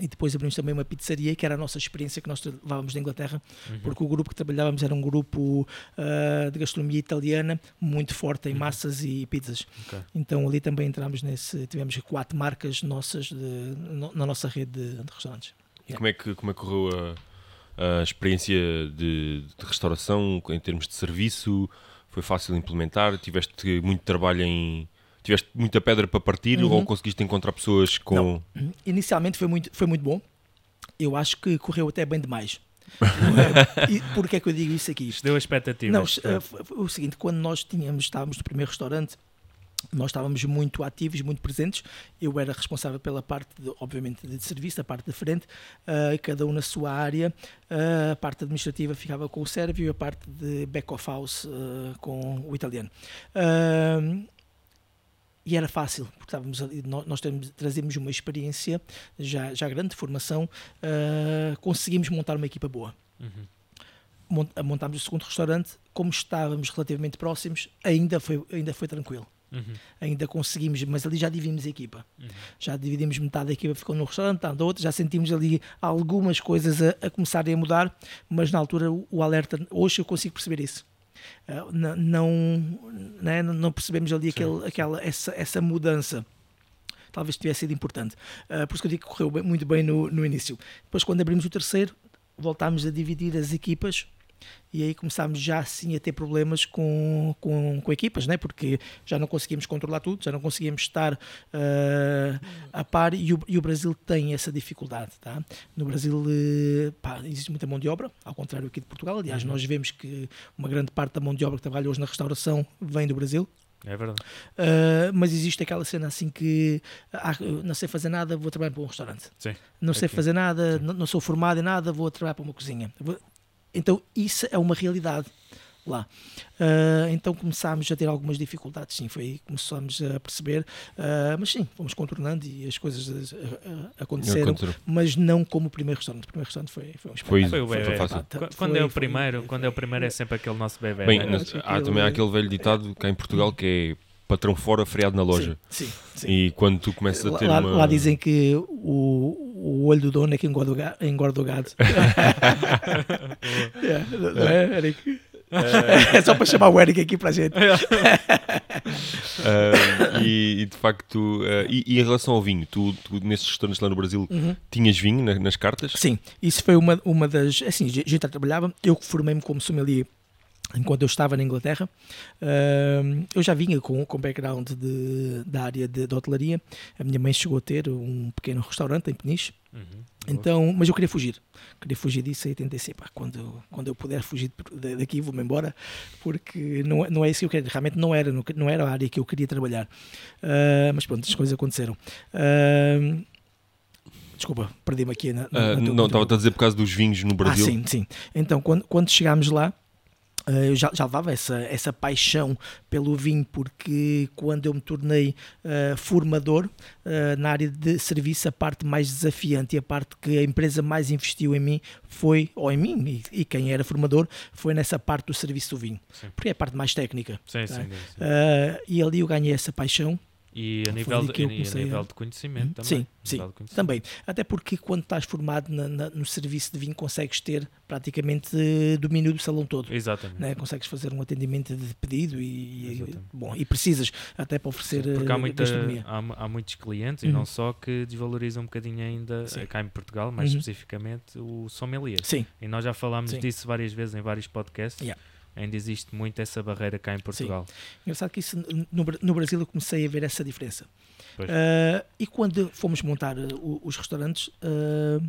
S3: E depois abrimos também uma pizzaria, que era a nossa experiência que nós levávamos da Inglaterra,
S2: Uhum.
S3: porque o grupo que trabalhávamos era um grupo ah, de gastronomia italiana muito forte em
S2: Uhum.
S3: massas e pizzas.
S2: Ok.
S3: Então ali também entramos nesse, tivemos quatro marcas nossas de- no- na nossa rede de, de restaurantes.
S1: E como é que, como é que correu a, a experiência de, de restauração em termos de serviço? Foi fácil implementar? Tiveste muito trabalho em. Tiveste muita pedra para partir
S3: Uhum.
S1: ou conseguiste encontrar pessoas com.
S3: Não. Inicialmente foi muito, foi muito bom. Eu acho que correu até bem demais. e porquê é que eu digo isso aqui?
S2: Isto deu expectativas.
S3: Não,
S2: portanto.
S3: eh, o seguinte, quando nós tínhamos, estávamos no primeiro restaurante, nós estávamos muito ativos, muito presentes. Eu era responsável pela parte, de, obviamente, de serviço, a parte da frente, eh, cada um na sua área. Eh, a parte administrativa ficava com o sérvio e a parte de back of house eh, com o italiano. Ah, e era fácil, porque estávamos ali, nó- nós temos, trazemos uma experiência já, já grande de formação, ah, conseguimos montar uma equipa boa
S2: Uhum.
S3: mont- montámos o segundo restaurante, como estávamos relativamente próximos, ainda foi, ainda foi tranquilo.
S2: Uhum.
S3: Ainda conseguimos, mas ali já dividimos a equipa.
S2: Uhum.
S3: Já dividimos metade da equipa, ficou no restaurante, metade da outra, já sentimos ali algumas coisas a, a começarem a mudar, mas na altura o, o alerta, hoje eu consigo perceber isso. Ah, não, né, não, percebemos ali aquele, aquela, essa, essa mudança. Talvez tivesse sido importante. Ah, por isso que eu digo que correu bem- muito bem no, no início. Depois, quando abrimos o terceiro, voltámos a dividir as equipas e aí começámos já assim a ter problemas com, com, com equipas, né? porque já não conseguíamos controlar tudo, já não conseguíamos estar ah, a par e o, e o Brasil tem essa dificuldade. Tá? No Brasil eh, pá, existe muita mão de obra, ao contrário aqui de Portugal. Aliás,
S2: Uhum.
S3: nós vemos que uma grande parte da mão de obra que trabalha hoje na restauração vem do Brasil.
S2: É verdade.
S3: Uh, mas existe aquela cena assim que ah, não sei fazer nada, vou trabalhar para um restaurante.
S2: Sim.
S3: Não sei
S2: Aqui.
S3: fazer nada, não, não sou formado em nada, vou trabalhar para uma cozinha. Vou- Então isso é uma realidade lá. Uh, então começámos a ter algumas dificuldades, sim, foi aí que começámos a perceber, uh, mas sim, fomos contornando e as coisas uh, uh, aconteceram, mas não como o primeiro restaurante. O primeiro restaurante foi, foi um espetáculo.
S2: Foi o
S1: foi,
S2: bebê.
S3: foi-
S2: Quando é o primeiro,
S3: foi-
S2: quando é o primeiro é sempre aquele nosso bebê.
S1: Bem,
S2: né?
S1: Há também aquele velho ditado cá em Portugal que é patrão fora, feriado na loja.
S3: Sim, sim, sim.
S1: E quando tu começas a ter
S3: lá-
S1: uma.
S3: lá dizem que o, o olho do dono é que engorda o ga- engorda o gado. É, não é, Eric? É só para chamar o Eric aqui para a gente.
S1: Ah, e, e de facto, ah, e, e em relação ao vinho, tu, tu nesses restaurantes lá no Brasil
S3: Uhum.
S1: tinhas vinho na- nas cartas?
S3: Sim, isso foi uma, uma das. Assim, a gente já trabalhava. Eu formei-me como sommelier enquanto eu estava na Inglaterra. Eu já vinha com, com background de, da área de, de hotelaria. A minha mãe chegou a ter um pequeno restaurante em Peniche.
S2: Uhum.
S3: Então, mas eu queria fugir. Queria fugir disso e tentei ser, pá, quando, quando eu puder fugir daqui, vou-me embora, porque não, não é isso que eu queria. Realmente não era, não, era a área que eu queria trabalhar. Ah, mas pronto, as coisas aconteceram. Ah, desculpa, perdi-me aqui na. na-
S1: Ah,
S3: na tua-
S1: não, estava a dizer por causa dos vinhos no Brasil.
S3: ah, sim, sim. Então, quando, quando chegámos lá, eu já, já levava essa, essa paixão pelo vinho, porque quando eu me tornei eh, formador eh, na área de serviço, a parte mais desafiante e a parte que a empresa mais investiu em mim foi, ou em mim, e, e quem era formador, foi nessa parte do serviço do vinho,
S2: Sim.
S3: porque é a parte mais técnica.
S2: Sim, sim,
S3: Tá.
S2: sim.
S3: Eh, e ali eu ganhei essa paixão
S2: E a nível, de, e a
S3: comecei
S2: nível
S3: a-
S2: de conhecimento também.
S3: Sim,
S2: A
S3: sim,
S2: conhecimento.
S3: também. Até porque quando estás formado na- na- no serviço de vinho, consegues ter praticamente eh, domínio do salão todo.
S2: Exatamente.
S3: né? consegues fazer um atendimento de pedido e, e- bom, e precisas até para oferecer
S2: Sim, porque há,
S3: eh,
S2: muita, há, há muitos clientes e
S3: Uhum.
S2: não só que desvalorizam um bocadinho ainda
S3: Sim.
S2: cá em Portugal, mais
S3: Uhum.
S2: especificamente o sommelier.
S3: Sim,
S2: E nós já falámos
S3: Sim.
S2: disso várias vezes em vários podcasts.
S3: Yeah.
S2: Ainda existe muito essa barreira cá em Portugal.
S3: engraçado que isso no, no Brasil eu comecei a ver essa diferença. Ah, e quando fomos montar o- os restaurantes, ah,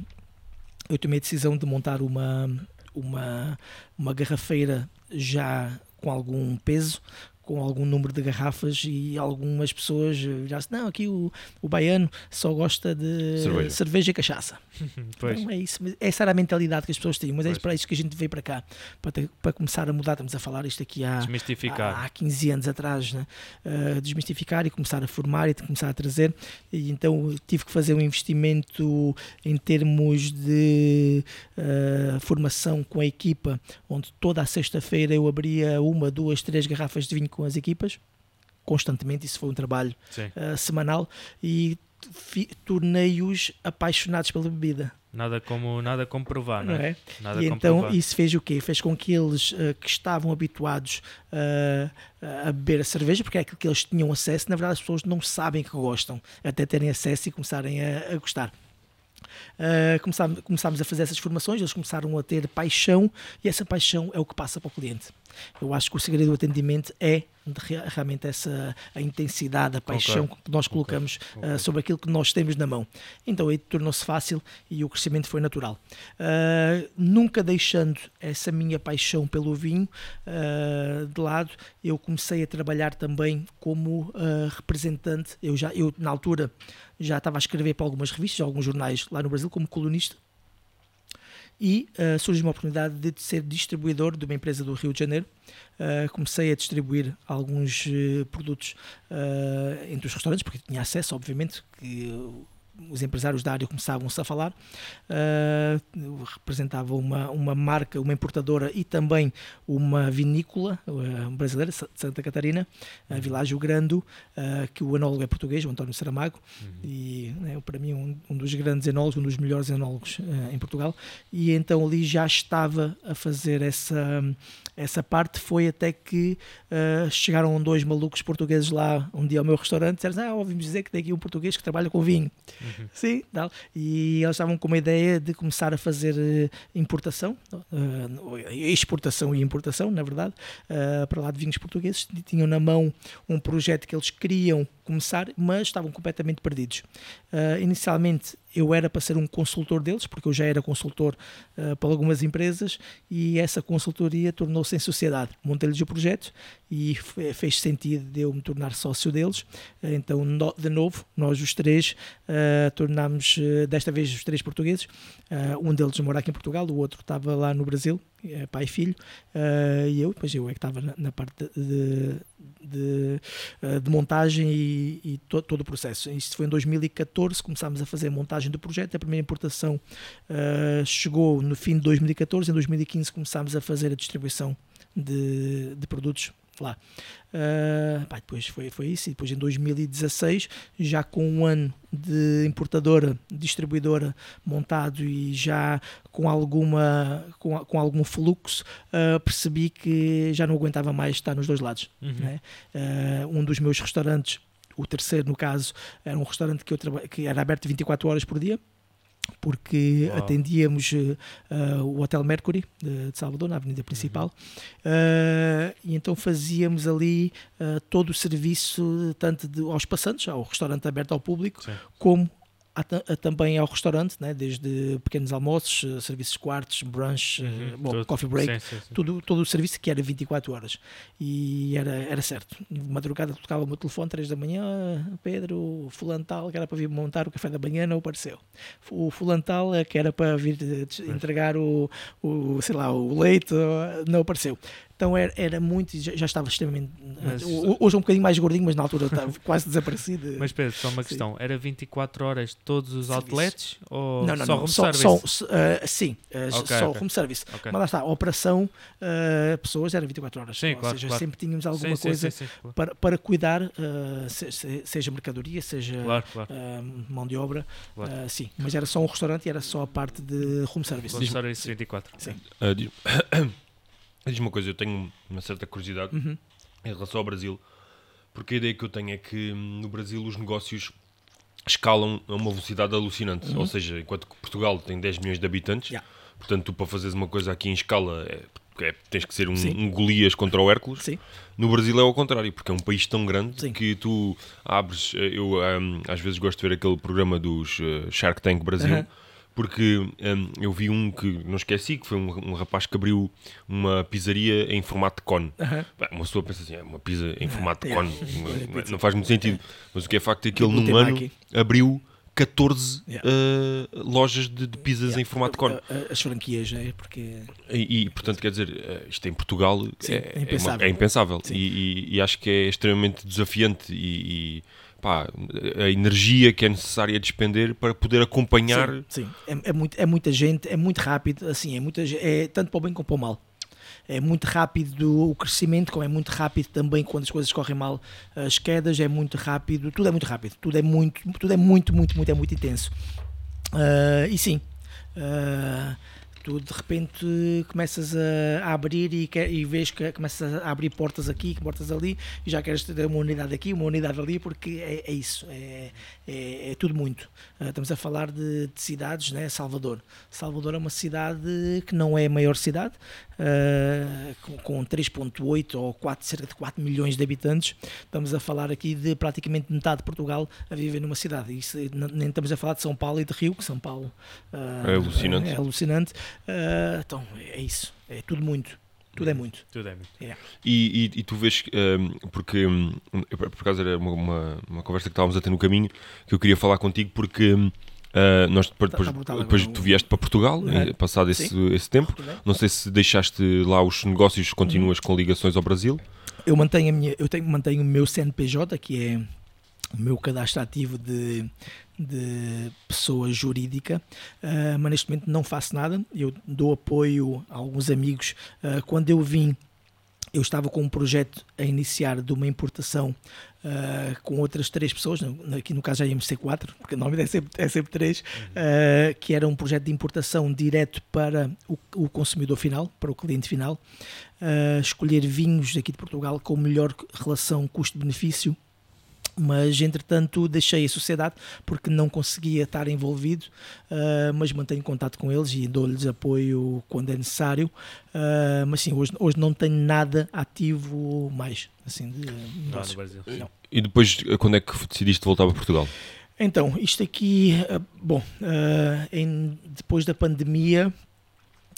S3: eu tomei a decisão de montar uma, uma, uma garrafeira já com algum peso, com algum número de garrafas e algumas pessoas já não, aqui o, o baiano só gosta de
S1: Cerveja.
S3: cerveja e cachaça.
S2: Pois.
S3: Não é isso, mas essa era a mentalidade que as pessoas tinham, mas é
S2: Pois.
S3: isso para isso que a gente veio para cá, para, ter- para começar a mudar. Estamos a falar isto aqui há,
S2: Desmistificar.
S3: há 15 anos atrás, né? Uh, desmistificar e começar a formar e começar a trazer. E então tive que fazer um investimento em termos de uh, formação com a equipa, onde toda a sexta-feira eu abria uma, duas, três garrafas de vinho com as equipas. Constantemente, isso foi um trabalho uh, semanal e tornei-os apaixonados pela bebida.
S2: Nada como, nada como provar, não
S3: não
S2: é?
S3: é?
S2: Nada
S3: E então
S2: provar.
S3: isso fez o quê? Fez com que eles eh, que estavam habituados eh, a beber a cerveja, porque é aquilo que eles tinham acesso, na verdade as pessoas não sabem que gostam, até terem acesso e começarem a, a gostar. Começámos, começámos a fazer essas formações, eles começaram a ter paixão e essa paixão é o que passa para o cliente. Eu acho que o segredo do atendimento é realmente essa a intensidade, a paixão okay. que nós colocamos okay. Okay. Uh, sobre aquilo que nós temos na mão. Então aí tornou-se fácil e o crescimento foi natural. Uh, nunca deixando essa minha paixão pelo vinho uh, de lado, eu comecei a trabalhar também como representante. Eu já, eu na altura já estava a escrever para algumas revistas, alguns jornais lá no Brasil como colunista e uh, surgiu uma oportunidade de ser distribuidor de uma empresa do Rio de Janeiro. Uh, comecei a distribuir alguns uh, produtos entre os restaurantes, porque tinha acesso, obviamente, que os empresários da área começavam-se a falar, uh, representava uma, uma marca, uma importadora e também uma vinícola uh, brasileira, de Santa Catarina, a uhum. Világio Grande, uh, que o enólogo é português, o António Saramago, uhum. e né, para mim um, um, dos grandes enólogos, um dos melhores enólogos em Portugal, e então ali já estava a fazer essa, essa parte, foi até que chegaram dois malucos portugueses lá um dia ao meu restaurante, e disseram, ah, ouvimos dizer que tem aqui um português que trabalha com vinho. Uhum. Uhum. Sim, tal. E eles estavam com uma ideia de começar a fazer eh, importação, uh, exportação e importação, na verdade, uh, para lá de vinhos portugueses. Tinham na mão um projeto que eles queriam começar, mas estavam completamente perdidos. Uh, inicialmente eu era para ser um consultor deles, porque eu já era consultor uh, para algumas empresas e essa consultoria tornou-se em sociedade. Montei-lhes o projeto e fez sentido de eu me tornar sócio deles. Uh, então, no, de novo, nós os três tornámos, desta vez os três portugueses. um deles mora aqui em Portugal, o outro estava lá no Brasil, é pai e filho, e eu, depois eu é que estava na, na parte de, de, eh, de montagem e, e to, todo o processo. Isto foi em 2014, começámos a fazer a montagem do projeto, a primeira importação uh, chegou no fim de 2014, em 2015 começámos a fazer a distribuição de, de produtos lá. Uh, pá, depois foi, foi isso, e depois em 2016, já com um ano de importadora, distribuidora montado e já com, alguma, com, com algum fluxo, uh, percebi que já não aguentava mais estar nos dois lados. Uhum. Né? Uh, um dos meus restaurantes, o terceiro no caso, era um restaurante que, eu que era aberto 24 horas por dia porque Uau. atendíamos uh, o Hotel Mercury de, de, Salvador, na avenida principal, uhum. uh, e então fazíamos ali uh, todo o serviço, tanto de, aos passantes, ao restaurante aberto ao público, Sim. como também ao restaurante, né? desde pequenos almoços, eh, serviços quartos, brunch, uhum, eh, bom, tudo, coffee break, sim, sim, sim. Tudo, todo o serviço que era 24 horas. E era, era certo. Madrugada tocava o meu telefone, 3 da manhã, Pedro, fulano tal, que era para vir montar o café da manhã, não apareceu. O fulano tal, que era para vir entregar o, o, sei lá, o leite, não apareceu. Então era, era muito, já, já estava extremamente. Mas, hoje é um bocadinho mais gordinho, mas na altura estava quase desaparecido.
S2: Mas Pedro, só uma questão: era 24 horas todos os outlets ou
S3: não, não,
S2: só
S3: não,
S2: home
S3: só,
S2: service?
S3: Só, uh, sim, uh, okay, só okay. home service. Okay. Mas lá está, a operação, uh, pessoas era 24 horas.
S2: Sim,
S3: ou
S2: claro,
S3: seja,
S2: claro.
S3: sempre tínhamos alguma sim, coisa sim, sim, para, para cuidar, se, se, seja mercadoria, seja claro, claro. mão de obra. sim, mas era só um restaurante e era só a parte de home service.
S2: Home service 24.
S3: Sim.
S1: Diz uma coisa, eu tenho uma certa curiosidade uhum. em relação ao Brasil, porque a ideia que eu tenho é que hum, no Brasil os negócios escalam a uma velocidade alucinante. Uhum. Ou seja, enquanto que Portugal tem 10 milhões de habitantes, yeah. portanto, tu para fazeres uma coisa aqui em escala é, é, tens que ser um, um, Golias contra o Hércules.
S3: Sim.
S1: No Brasil é ao contrário, porque é um país tão grande Sim. que tu abres. Eh, eu um, às vezes gosto de ver aquele programa dos uh, Shark Tank Brasil. Uhum porque um, eu vi um que não esqueci, que foi um, um, rapaz que abriu uma pizzaria em formato de cone. Uhum. uma pessoa pensa assim, é uma pizza em formato de cone, não, não, faz muito sentido. Mas o que é facto é que ele num ano abriu 14 yeah. uh, lojas de, de pizzas yeah. em formato de cone.
S3: As franquias, é? Porque...
S1: E, e, portanto, quer dizer, eh, isto em Portugal Sim, é, é, impensável. É, uma, é impensável. E, e, e, acho que é extremamente desafiante e, pá, a energia que é necessária despender para poder acompanhar.
S3: Sim, sim. É, é, muito, é muita gente, é muito rápido, assim, é, muita, é tanto para o bem como para o mal. É muito rápido o crescimento, como é muito rápido também quando as coisas correm mal, as quedas, é muito rápido, tudo é muito rápido, tudo é muito, tudo é muito, muito, muito, é muito intenso. Uh, e sim, uh, tu de repente começas a, abrir e, quer, e vês que começas a abrir portas aqui, portas ali, e já queres ter uma unidade aqui, uma unidade ali, porque é, é isso, é, é, é, tudo muito. Uh, estamos a falar de, de, cidades, né? Salvador. Salvador é uma cidade que não é a maior cidade, uh, com, com 3,8 ou 4, cerca de 4 milhões de habitantes. Estamos a falar aqui de praticamente metade de Portugal a viver numa cidade. Isso, nem estamos a falar de São Paulo e de Rio, que São Paulo
S1: é alucinante.
S3: É, alucinante. Uh, então, é isso. É tudo muito. Tudo é muito.
S2: Tudo é muito.
S3: Yeah.
S1: E, e, e, tu vês, um, porque um, por acaso era uma, uma, uma, conversa que estávamos a ter no caminho que eu queria falar contigo, porque uh, nós depois, depois, tá, depois tu vieste para Portugal, é. passado esse, esse tempo. Não sei se deixaste lá os negócios, continuas com ligações ao Brasil.
S3: Eu mantenho, a minha, eu tenho, mantenho o meu CNPJ, que é o meu cadastro ativo de, de pessoa jurídica, uh, mas neste momento não faço nada. Eu dou apoio a alguns amigos. Uh, quando eu vim, eu estava com um projeto a iniciar de uma importação uh, com outras três pessoas, aqui no caso já íamos ser quatro, porque normalmente é sempre, é sempre três, uhum. que era um projeto de importação direto para o, o consumidor final, para o cliente final. escolher vinhos aqui de Portugal com melhor relação custo-benefício mas entretanto deixei a sociedade porque não conseguia estar envolvido, uh, mas mantenho contato com eles e dou-lhes apoio quando é necessário. Uh, mas sim, hoje, hoje não tenho nada ativo mais. Assim, de,
S2: não, no Brasil. Não.
S1: E depois, quando é que decidiste voltar para Portugal?
S3: Então, isto aqui, uh, bom, em, depois da pandemia,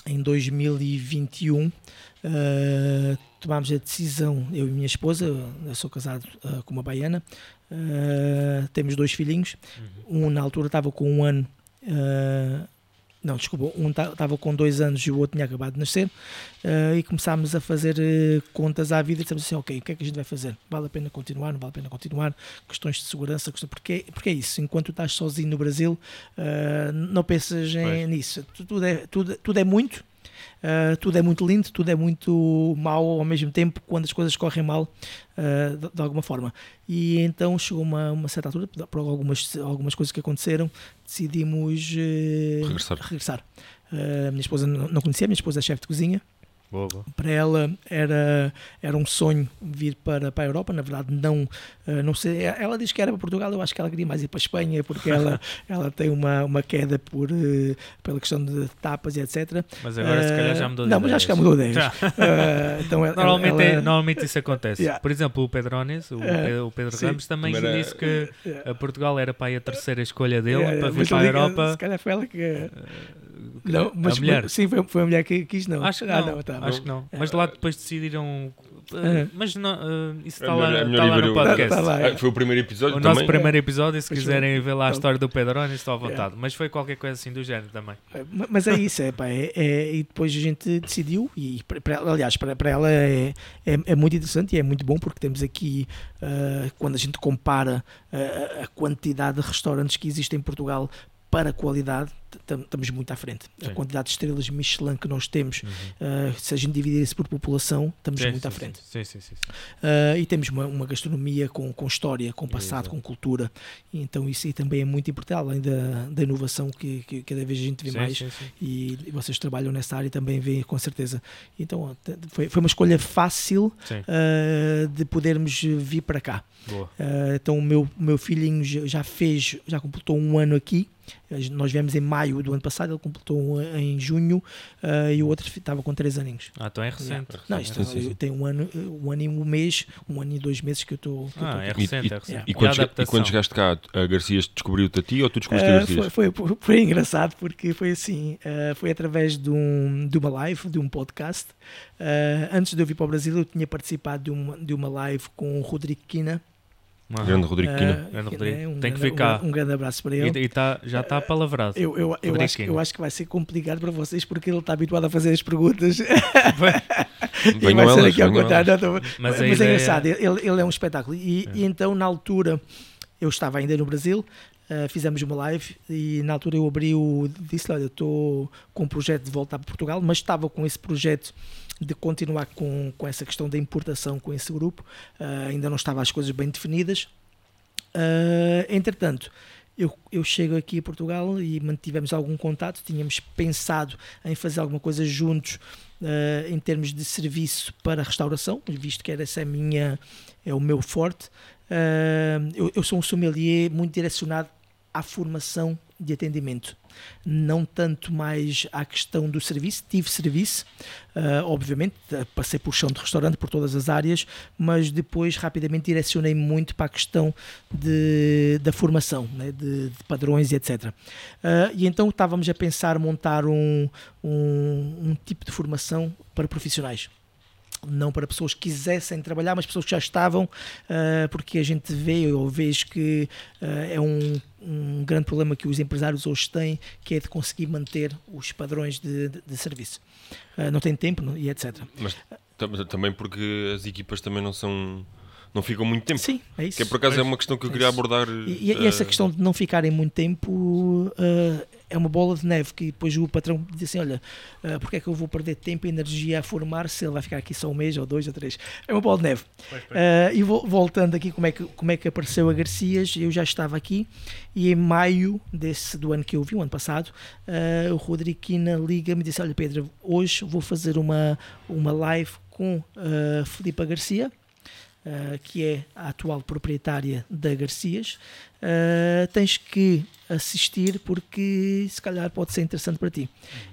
S3: em 2021, Uh, tomámos a decisão, eu e minha esposa, eu sou casado uh, com uma baiana, uh, temos dois filhinhos, uhum. um na altura estava com um ano, não, desculpa, um estava com dois anos e o outro tinha acabado de nascer, e começámos a fazer contas à vida e dissemos assim, ok, o que é que a gente vai fazer? Vale a pena continuar, não vale a pena continuar? Questões de segurança, porque, porque é isso, enquanto estás sozinho no Brasil, não pensas em, nisso, tudo é, tudo, tudo é muito, Uh, tudo é muito lindo, tudo é muito mau ao mesmo tempo quando as coisas correm mal uh, de, de, alguma forma. E então chegou uma, uma certa altura, por algumas, algumas coisas que aconteceram, decidimos uh,
S1: regressar.
S3: regressar. minha esposa não conhecia, minha esposa é chefe de cozinha.
S2: Boa, boa.
S3: Para ela era, era um sonho vir para, para a Europa, na verdade não, eh, não sei, ela diz que era para Portugal, eu acho que ela queria mais ir para a Espanha porque ela, ela tem uma, uma queda por, eh, pela questão de tapas e etc.
S2: Mas agora uh, se calhar já mudou de
S3: Não, mas acho que já mudou de ideias. Uh, então ela,
S2: normalmente,
S3: ela,
S2: normalmente isso acontece. Yeah. Por exemplo, o Pedrones, o, Pedro, o Pedro Ramos também Era, disse que yeah. Portugal era para a terceira escolha dele yeah, para vir para a Europa.
S3: Se calhar foi ela que... Não, mas, a mulher. sim, foi, foi a mulher que quis, não.
S2: Acho que ah, não. não tá, acho que não. É. Mas lá depois decidiram. Uh, mas não, uh, isso está lá, tá lá no podcast. Tá,
S1: lá, é. Foi o primeiro episódio.
S2: O
S1: também.
S2: nosso primeiro episódio, se quiserem ver lá a história do Pedroni, estou à vontade. Mas foi qualquer coisa assim do género também.
S3: Mas é isso, é, pá, é, é, e depois a gente decidiu, e para, aliás, para, para ela é, é, é, muito interessante e é muito bom porque temos aqui, uh, quando a gente compara a quantidade de restaurantes que existem em Portugal para a qualidade, estamos muito à frente. Sim. A quantidade de estrelas Michelin que nós temos, uhum. uh, se a gente dividir isso por população, estamos sim, muito
S2: sim,
S3: à frente.
S2: Sim, sim, sim.
S3: Uh, e temos uma, uma, gastronomia com, com história, com passado, com cultura. E, então isso aí também é muito importante, além da, da inovação que, que, cada vez a gente vê mais. E, e, vocês trabalham nessa área também veem com certeza. Então foi, foi uma escolha fácil uh, de podermos vir para cá. então o meu, meu filhinho já fez, já completou um ano aqui. Nós viemos em maio do ano passado, ele completou um em junho uh, e o outro estava com 3 aninhos.
S2: Ah, então é recente.
S3: Não, isto sim, sim. tem um ano, um ano e um mês, um ano e dois meses que eu estou.
S2: Ah, é recente,
S1: e,
S2: é recente.
S1: E, e, quando, e, quando, chegaste cá, a Garcias descobriu-te a ti ou tu descobriste uh, a Garcias?
S3: Foi, foi, foi, engraçado porque foi assim, uh, foi através de, um, de uma live, de um podcast. antes de eu vir para o Brasil, eu tinha participado de uma, de uma live com o Rodrigo Quina
S1: Uhum. Grande Rodrigo Quina. Uh,
S2: grande Rodrigo.
S3: É um
S2: Tem
S3: grande,
S2: que ficar.
S3: Um, um, grande abraço para ele.
S2: E, e tá, já está palavrado.
S3: Eu, eu, eu, acho, eu acho que vai ser complicado para vocês porque ele está habituado a fazer as perguntas.
S1: e vai ser aqui ao
S3: contrário. Mas, mas é engraçado, ele, ele é um espetáculo. E, é. e então, na altura, eu estava ainda no Brasil, Uh, fizemos uma live e na altura eu abri o. disse: Olha, estou com um projeto de voltar para Portugal, mas estava com esse projeto de continuar com, com essa questão da importação com esse grupo. Uh, ainda não estavam as coisas bem definidas. Uh, entretanto, eu, eu chego aqui a Portugal e mantivemos algum contato, tínhamos pensado em fazer alguma coisa juntos uh, em termos de serviço para restauração, visto que era essa a minha, é o meu forte. Eu, eu sou um sommelier muito direcionado à formação de atendimento não tanto mais à questão do serviço. Tive serviço, uh, obviamente, passei por chão de restaurante por todas as áreas, mas depois rapidamente direcionei muito para a questão de, da formação, né, de, de, padrões e etc. Uh, ah, e então estávamos a pensar montar um, um, um tipo de formação para profissionais não para pessoas que quisessem trabalhar, mas pessoas que já estavam, uh, porque a gente vê ou vejo que uh, é um, um, grande problema que os empresários hoje têm, que é de conseguir manter os padrões de, de, de serviço. Uh, não tem tempo e etc.
S1: Mas também porque as equipas também não são não ficam muito tempo.
S3: Sim, é isso.
S1: Que por acaso é uma questão que eu é queria abordar.
S3: E, e, essa questão de não ficarem muito tempo uh, é uma bola de neve que depois o patrão diz assim: Olha, uh, porque é que eu vou perder tempo e energia a formar se ele vai ficar aqui só um mês ou dois ou três? É uma bola de neve. Pois, pois. Uh, e voltando aqui, como é, que, como é que apareceu a Garcias? Eu já estava aqui e em maio desse, do ano que eu vi, o ano passado, uh, o Rodrigo Quina liga-me e disse: Olha, Pedro, hoje vou fazer uma, uma live com uh, Filipa Garcia uh, que é a atual proprietária da Garcias, uh, tens que assistir porque se calhar pode ser interessante para ti.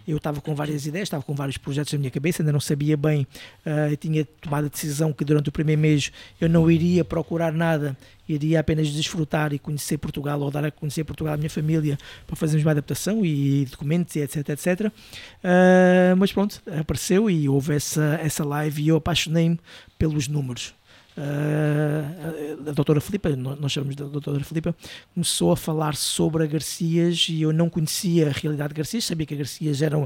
S3: Eu estava com várias ideias, estava com vários projetos na minha cabeça, ainda não sabia bem, uh, tinha tomado a decisão que durante o primeiro mês eu não iria procurar nada, iria apenas desfrutar e conhecer Portugal ou dar a conhecer Portugal à minha família para fazermos uma adaptação e documentos e etc, etc. Uh, mas pronto, apareceu e houve essa, essa live e eu apaixonei-me pelos números. Uh, a doutora Filipa, nós chamamos da doutora Filipa, começou a falar sobre a Garcias e eu não conhecia a realidade de Garcias, sabia que a Garcias era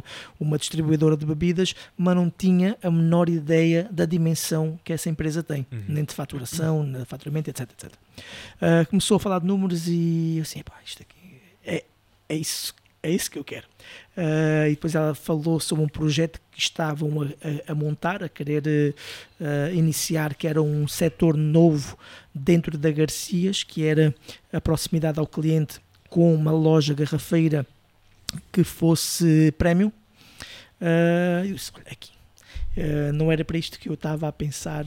S3: uma distribuidora de bebidas, mas não tinha a menor ideia da dimensão que essa empresa tem, uhum. nem de faturação, de faturamento, etc. etc. Uh, começou a falar de números e eu assim, pá, isto aqui é, é isso é isso que eu quero. Uh, e depois ela falou sobre um projeto que estavam a, a, a montar, a querer uh, iniciar, que era um setor novo dentro da Garcias, que era a proximidade ao cliente com uma loja garrafeira que fosse premium. Uh, eu disse, olha aqui, não era para isto que eu estava a pensar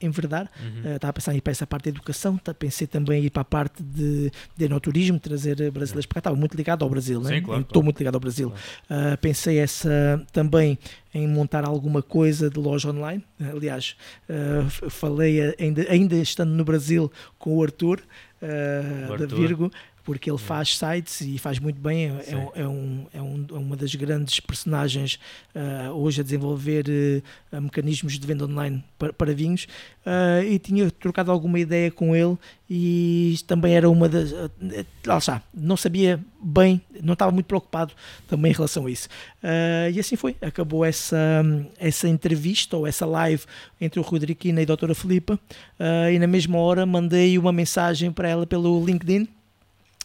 S3: enverdar. Uhum. Uh, estava a pensar em ir para essa parte da educação, pensei também em ir para a parte de, de enoturismo, trazer brasileiros para cá. Estava muito ligado ao Brasil, né? Estou claro, muito ligado ao Brasil. Claro. Uh, pensei essa também em montar alguma coisa de loja online. Aliás, uh, falei ainda, ainda estando no Brasil com o Arthur, uh, Arthur. da Virgo, porque ele faz sites e faz muito bem. É, é, é, um, é, um, é, uma das grandes personagens uh, hoje a desenvolver uh, mecanismos de venda online para, para vinhos. Uh, e tinha trocado alguma ideia com ele e também era uma das. lá está, não sabia bem, não estava muito preocupado também em relação a isso. e assim foi, acabou essa, essa entrevista ou essa live entre o Rodrigo e a doutora Filipa. e na mesma hora mandei uma mensagem para ela pelo LinkedIn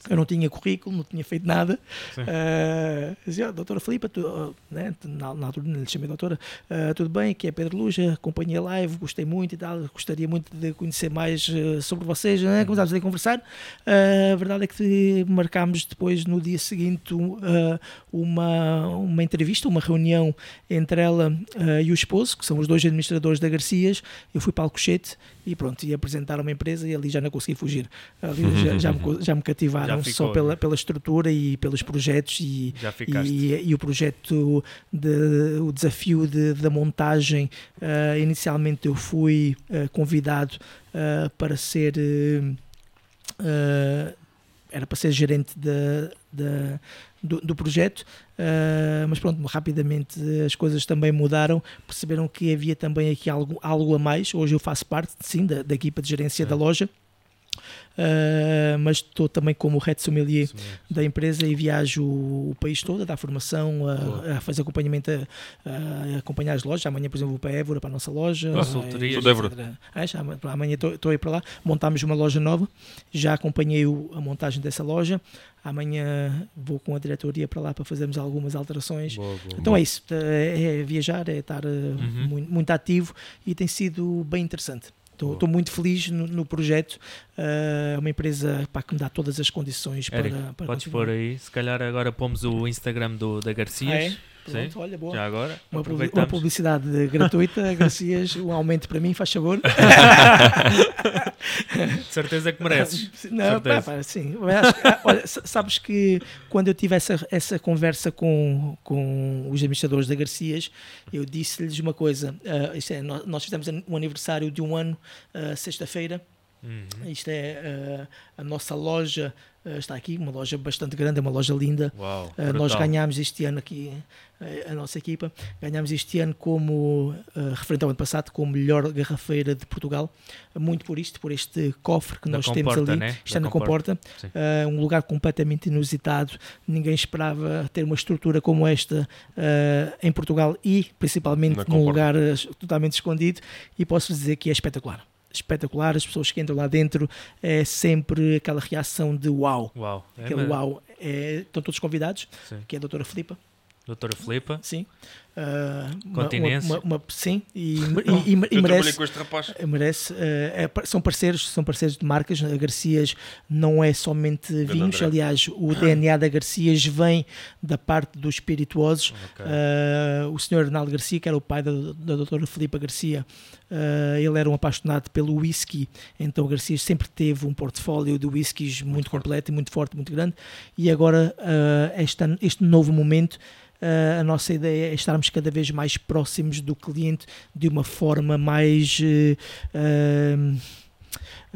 S3: eu não tinha currículo, não tinha feito nada. Uh, dizia, oh, doutora Filipa, tu, né, na, na altura lhe chamei doutora, uh, tudo bem, aqui é Pedro Luja, acompanhei a live, gostei muito e tal, gostaria muito de conhecer mais uh, sobre vocês, né? começámos a conversar. a verdade é que marcámos depois, no dia seguinte, uma, uma entrevista, uma reunião entre ela e o esposo, que são os dois administradores da Garcias. Eu fui para Alcochete e pronto, e apresentaram uma empresa e ali já não consegui fugir. Ali já, já, me, já me cativaram já ficou, só pela, pela estrutura e pelos projetos e, e, e, o projeto, de, o desafio de, da montagem. Uh, inicialmente eu fui uh, convidado uh, para ser era para ser gerente de, do, do, projeto, uh, mas pronto, rapidamente as coisas também mudaram, perceberam que havia também aqui algo, algo a mais. Hoje eu faço parte, sim, da, da equipa de gerência é. da loja. Uh, mas estou também como head sommelier da empresa e viajo o país todo a dar formação, a, a fazer acompanhamento, a, a, acompanhar as lojas. Amanhã, por exemplo, vou para Évora, para a nossa loja. Ah, já, amanhã estou a ir para lá. Montámos uma loja nova, já acompanhei a montagem dessa loja. Amanhã vou com a diretoria para lá para fazermos algumas alterações. Boa, boa, então boa. é isso, é, é, viajar, é estar uh, uhum. muito, muito ativo e tem sido bem interessante Estou muito feliz no, no projeto. Uh, é uma empresa pá, que me dá todas as condições Eric, para, para
S2: Podes continuar. pôr aí, se calhar agora pomos o Instagram do, da Garcias. Ah, é?
S3: Pronto, Sim. olha, boa.
S2: Já agora,
S3: uma, uma publicidade gratuita, Garcias, um aumento para mim, faz favor.
S2: De certeza que mereces.
S3: Não, pá, pá, sim. Acho, ah, olha, sabes que quando eu tive essa, essa conversa com, com os administradores da Garcias, eu disse-lhes uma coisa. Uh, é, nós, nós fizemos um aniversário de um ano, uh, sexta-feira. Uhum. Isto é uh, a nossa loja, uh, está aqui, uma loja bastante grande, é uma loja linda.
S2: Uau,
S3: uh, nós ganhámos este ano aqui, a nossa equipa, ganhámos este ano como, referente ao ano passado, como melhor garrafeira de Portugal, muito por isto, por este cofre que
S2: da
S3: nós temos ali,
S2: né?
S3: está na Comporta, um lugar completamente inusitado, ninguém esperava ter uma estrutura como esta em Portugal e principalmente num lugar totalmente escondido e posso dizer que é espetacular espetacular, as pessoas que entram lá dentro é sempre aquela reação de uau.
S2: Uau.
S3: É Aquele uau. É, estão todos convidados, Sim. que é a doutora Filipa.
S2: Doutora Filipa.
S3: Sim.
S2: Uh, Continência.
S3: Uma, uma, uma, sim, e, e, e, e merece.
S1: com este rapaz.
S3: merece uh, é, são parceiros, são parceiros de marcas. A Garcias não é somente vinhos, aliás, o DNA da Garcias vem da parte dos espirituosos. Okay. Uh, o senhor Arnaldo Garcia, que era o pai da, da doutora Filipa Garcia, ele era um apaixonado pelo whisky, então o Garcias sempre teve um portfólio de whiskies muito, muito completo e muito forte, muito grande. E agora, esta, este novo momento a nossa ideia é estarmos cada vez mais próximos do cliente de uma forma mais. Uh,
S2: Uh,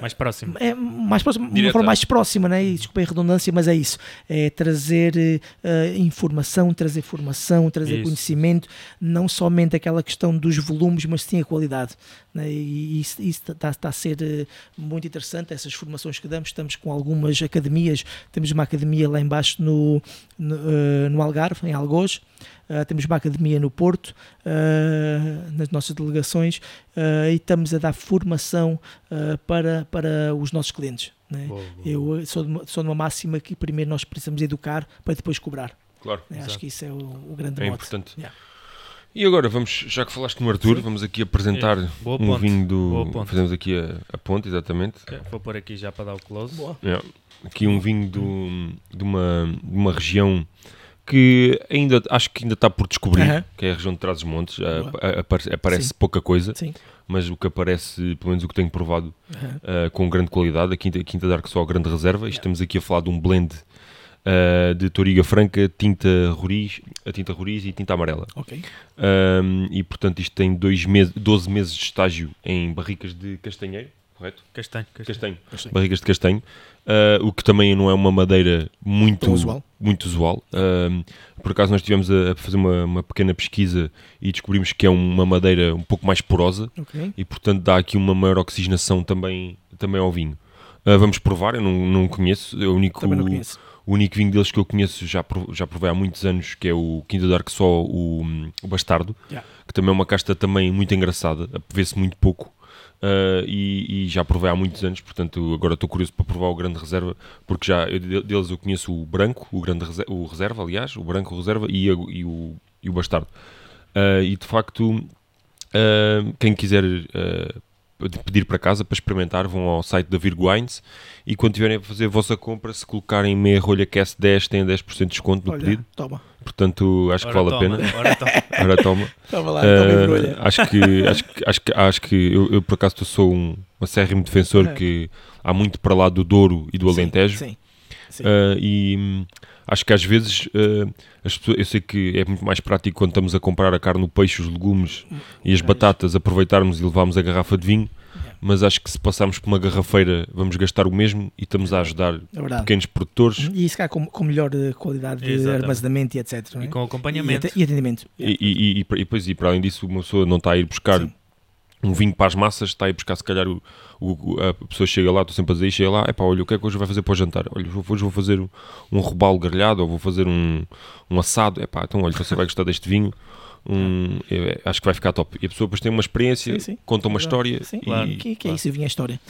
S2: mais próximo.
S3: É mais próximo, de uma forma mais próxima, né? E, desculpa a redundância, mas é isso. É trazer uh, informação, trazer formação, trazer isso. conhecimento, não somente aquela questão dos volumes, mas sim a qualidade. Né? E isso está tá a ser uh, muito interessante, essas formações que damos. Estamos com algumas academias, temos uma academia lá embaixo no, no, no Algarve, em Algoz. Uh, temos uma academia no Porto, uh, nas nossas delegações, uh, e estamos a dar formação para, para os nossos clientes. Né? Boa, boa. Eu sou de, uma, sou de uma máxima que primeiro nós precisamos educar para depois cobrar.
S1: Claro.
S3: Né? Acho que isso é o, o grande
S1: É mote. importante. Yeah. E agora, vamos, já que falaste no Arthur, Sim. vamos aqui apresentar é. um ponte. vinho do. Fazemos aqui a, a ponte, exatamente.
S2: Okay. Vou pôr aqui já para dar o close.
S1: Yeah. Aqui um vinho do, de, uma, de uma região que ainda acho que ainda está por descobrir, que é a região de Trás-os-Montes. Aparece pouca coisa,
S3: Sim.
S1: Mas o que aparece, pelo menos o que tenho provado, uh, com grande qualidade. A Quinta, a Quinta Dark só a grande reserva. Estamos aqui a falar de um blend uh, de Toriga Franca, tinta roriz, a tinta roriz e tinta amarela.
S3: Ok.
S1: Um, e portanto isto tem dois meses, 12 meses de estágio em barricas de castanheiro correto?
S2: Castanho.
S1: Castanho. castanho. castanho. Barrigas de castanho. Uh, o que também não é uma madeira muito usual. Muito usual. Uh, por acaso nós estivemos a, fazer uma, uma, pequena pesquisa e descobrimos que é uma madeira um pouco mais porosa
S3: okay.
S1: e portanto dá aqui uma maior oxigenação também, também ao vinho. Uh, vamos provar, eu não, não conheço, é o único,
S3: conheço.
S1: o único vinho deles que eu conheço, já, já provei há muitos anos, que é o Quinta Dark só o, o Bastardo,
S3: yeah.
S1: que também é uma casta também muito engraçada, vê-se muito pouco. Uh, e, e, já provei há muitos anos, portanto agora estou curioso para provar o grande reserva, porque já eu, deles eu conheço o branco, o grande reserva, o reserva, aliás, o branco o reserva e, a, e, o, e o bastardo. Uh, e de facto, uh, quem quiser pedir para casa para experimentar, vão ao site da Virgo Wines e quando tiverem a fazer a vossa compra, se colocarem meia rolha Cast 10, têm 10% de desconto no
S3: Olha,
S1: pedido.
S3: Toma.
S1: Portanto, acho
S2: ora
S1: que vale
S2: toma,
S1: a pena.
S2: Ora toma.
S1: Ora toma.
S3: toma lá, uh,
S1: acho que acho que acho que, acho que eu, eu por acaso sou um, um acérrimo defensor é. que há muito para lá do Douro e do Alentejo.
S3: Sim, sim.
S1: Uh, e hum, acho que às vezes uh, as pessoas, eu sei que é muito mais prático quando estamos a comprar a carne, o peixe, os legumes e as batatas, aproveitarmos e levarmos a garrafa de vinho mas acho que se passarmos por uma garrafeira vamos gastar o mesmo e estamos a ajudar é pequenos produtores.
S3: E isso cá com, com melhor eh, qualidade de Exatamente. armazenamento e etc. É?
S2: E com acompanhamento.
S3: E, e atendimento.
S1: E, e, e, e, depois, e para além disso, uma pessoa não está a ir buscar Sim. Um vinho para as massas, está a ir buscar se calhar o, o, a pessoa chega lá, estou sempre a dizer, chega lá, é pá, olha, o que é que hoje vai fazer para o jantar? Olha, hoje vou fazer um robalo grelhado ou vou fazer um, um assado, é pá, então olha, você vai gostar deste vinho, um, acho que vai ficar top. E a pessoa depois tem uma experiência, sim, sim. conta uma história.
S3: Sim, e, claro. que, que é isso, vinha a história.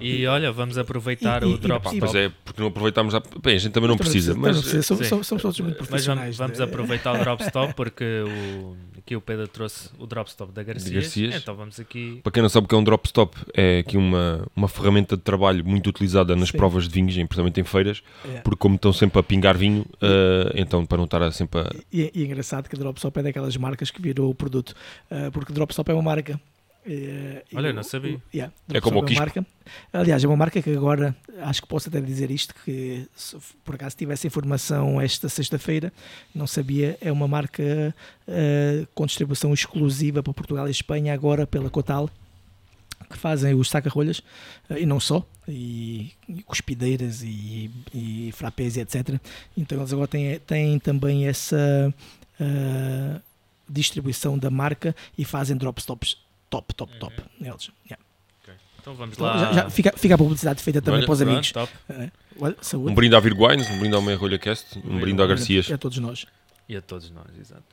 S2: E olha, vamos aproveitar e, o drop stop.
S1: Pois é, porque não aproveitámos. A... Bem, a gente também não precisa, mas.
S3: Somos, somos, somos todos muito profissionais.
S2: Mas vamos, vamos aproveitar o drop stop porque o, aqui o Pedro trouxe o drop stop da Garcias. Garcias. Então vamos aqui.
S1: Para quem não sabe o que é um drop stop, é aqui uma, uma ferramenta de trabalho muito utilizada nas Sim. provas de vinhos, principalmente em feiras, é. porque como estão sempre a pingar vinho, uh, então para não estar sempre a.
S3: E, e é engraçado que o drop stop é daquelas marcas que virou o produto, uh, porque o drop stop é uma marca
S2: Uh, Olha, não sabia.
S3: Yeah, é como o marca. Aliás, é uma marca que agora, acho que posso até dizer isto, que se por acaso tivesse informação esta sexta-feira, não sabia, é uma marca uh, com distribuição exclusiva para Portugal e Espanha, agora pela Cotal, que fazem os saca-rolhas, uh, e não só, e, e cuspideiras e, e frappés e etc. Então eles agora têm, têm também essa distribuição da marca e fazem drop stops top, top, top. Uhum. Eles. Yeah.
S2: Okay. Então vamos então, lá.
S3: Já, já fica, fica a publicidade feita também Olha, para os amigos. Top. Uh,
S1: olha, um brinde à Virguines, um brinde ao Meia Rolha Cast, um, um brinde ao Garcias.
S3: E a todos nós.
S2: E a todos nós, exato.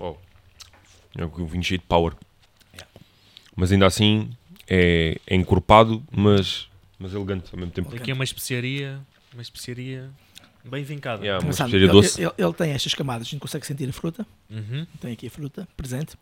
S1: Oh. É um vinho cheio de power. Yeah. Mas ainda assim é, é encorpado, mas, mas elegante ao mesmo tempo.
S2: Aqui é uma especiaria, uma especiaria Bem vincado.
S1: Yeah, uma Sabe, ele, doce.
S3: Ele, ele, tem estas camadas, a gente consegue sentir a fruta. Uhum. Tem aqui a fruta presente.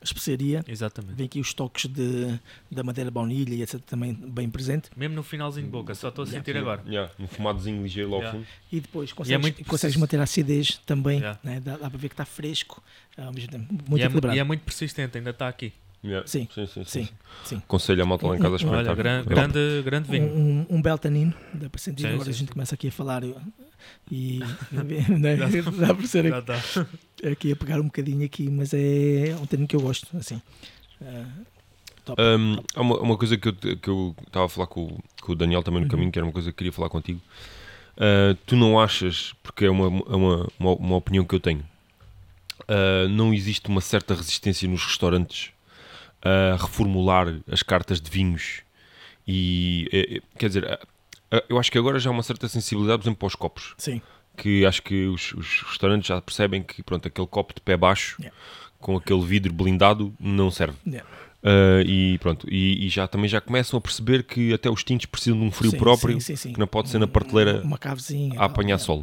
S3: A especiaria.
S2: Exatamente.
S3: Vem aqui os toques de, da madeira baunilha e etc. também bem presente.
S2: Mesmo no finalzinho de boca, só estou a sentir yeah. agora.
S1: Yeah. Um fumadozinho ligeiro logo
S3: yeah. E depois consegues, e é muito consegues manter a acidez também. Né? Dá, dá, para ver que está fresco, ao mesmo tempo, muito
S2: e
S3: equilibrado.
S2: É, e é muito persistente, ainda está aqui.
S1: Yeah.
S3: Sim. Sim, sim, sim,
S1: sim. Aconselho a malta lá em casa a experimentar.
S2: Olha, grande, grande, grande vinho.
S3: Um, um, Beltanino, dá para sentir. Sim, Agora a gente começa aqui a falar e né? dá para ser aqui, aqui, a pegar um bocadinho aqui, mas é um termo que eu gosto. Assim. Uh,
S1: um, há uma, uma, coisa que eu que eu estava a falar com, com o Daniel também no uhum. caminho, que era uma coisa que queria falar contigo. Uh, tu não achas, porque é uma, é uma, uma, uma opinião que eu tenho, uh, não existe uma certa resistência nos restaurantes a reformular as cartas de vinhos e é, é, quer dizer, eu acho que agora já há uma certa sensibilidade, por exemplo, para os copos.
S3: Sim.
S1: Que acho que os, os restaurantes já percebem que pronto, aquele copo de pé baixo yeah. com aquele vidro blindado não serve. Yeah. Uh, e pronto, e, e, já também já começam a perceber que até os tintos precisam de um frio sim, próprio, sim, sim, que não pode ser na prateleira
S3: uma cavezinha,
S1: a apanhar sol.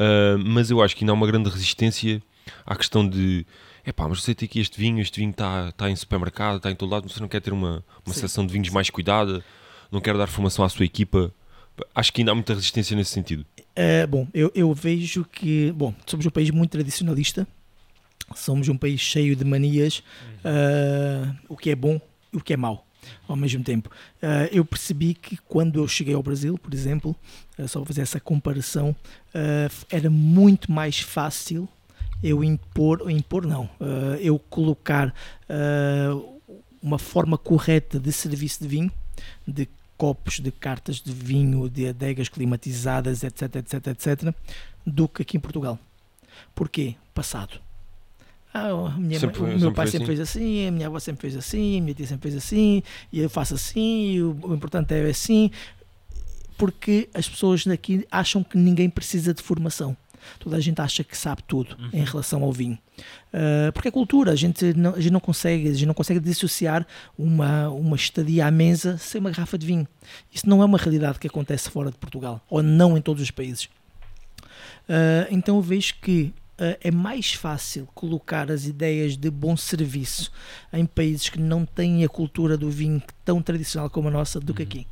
S1: Uh, mas eu acho que ainda há uma grande resistência à questão de é pá, mas você tem aqui este vinho, este vinho está tá em supermercado, está em todo lado, você não quer ter uma, uma de vinhos mais cuidada, não quer dar formação à sua equipa. Acho que ainda há muita resistência nesse sentido.
S3: É, bom, eu, eu vejo que, bom, somos um país muito tradicionalista, somos um país cheio de manias, uh, o que é bom e o que é mau ao mesmo tempo. Uh, eu percebi que quando eu cheguei ao Brasil, por exemplo, uh, só fazer essa comparação, uh, era muito mais fácil eu impor, impor não, uh, eu colocar uh, uma forma correta de serviço de vinho, de copos, de cartas de vinho, de adegas climatizadas, etc, etc, etc, do que aqui em Portugal. Porquê? Passado. Ah, minha sempre, mãe, o meu pai sempre assim. fez assim, a minha avó sempre fez assim, a minha tia sempre fez assim, e eu faço assim, o, o importante é assim, porque as pessoas daqui acham que ninguém precisa de formação toda a gente acha que sabe tudo uhum. em relação ao vinho. Uh, porque é cultura, a gente, não, a gente não consegue, a gente não consegue dissociar uma, uma estadia à mesa sem uma garrafa de vinho. Isso não é uma realidade que acontece fora de Portugal, ou não em todos os países. Uh, então eu vejo que uh, é mais fácil colocar as ideias de bom serviço em países que não têm a cultura do vinho tão tradicional como a nossa do uhum. que aqui.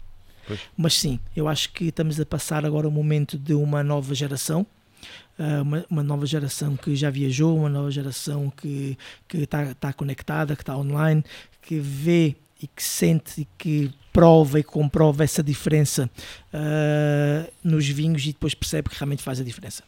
S3: Pois. Mas sim, eu acho que estamos a passar agora o momento de uma nova geração uma, uma, nova geração que já viajou, uma nova geração que está tá conectada, que está online, que vê e que sente e que prova e comprova essa diferença uh, nos vinhos e depois percebe que realmente faz a diferença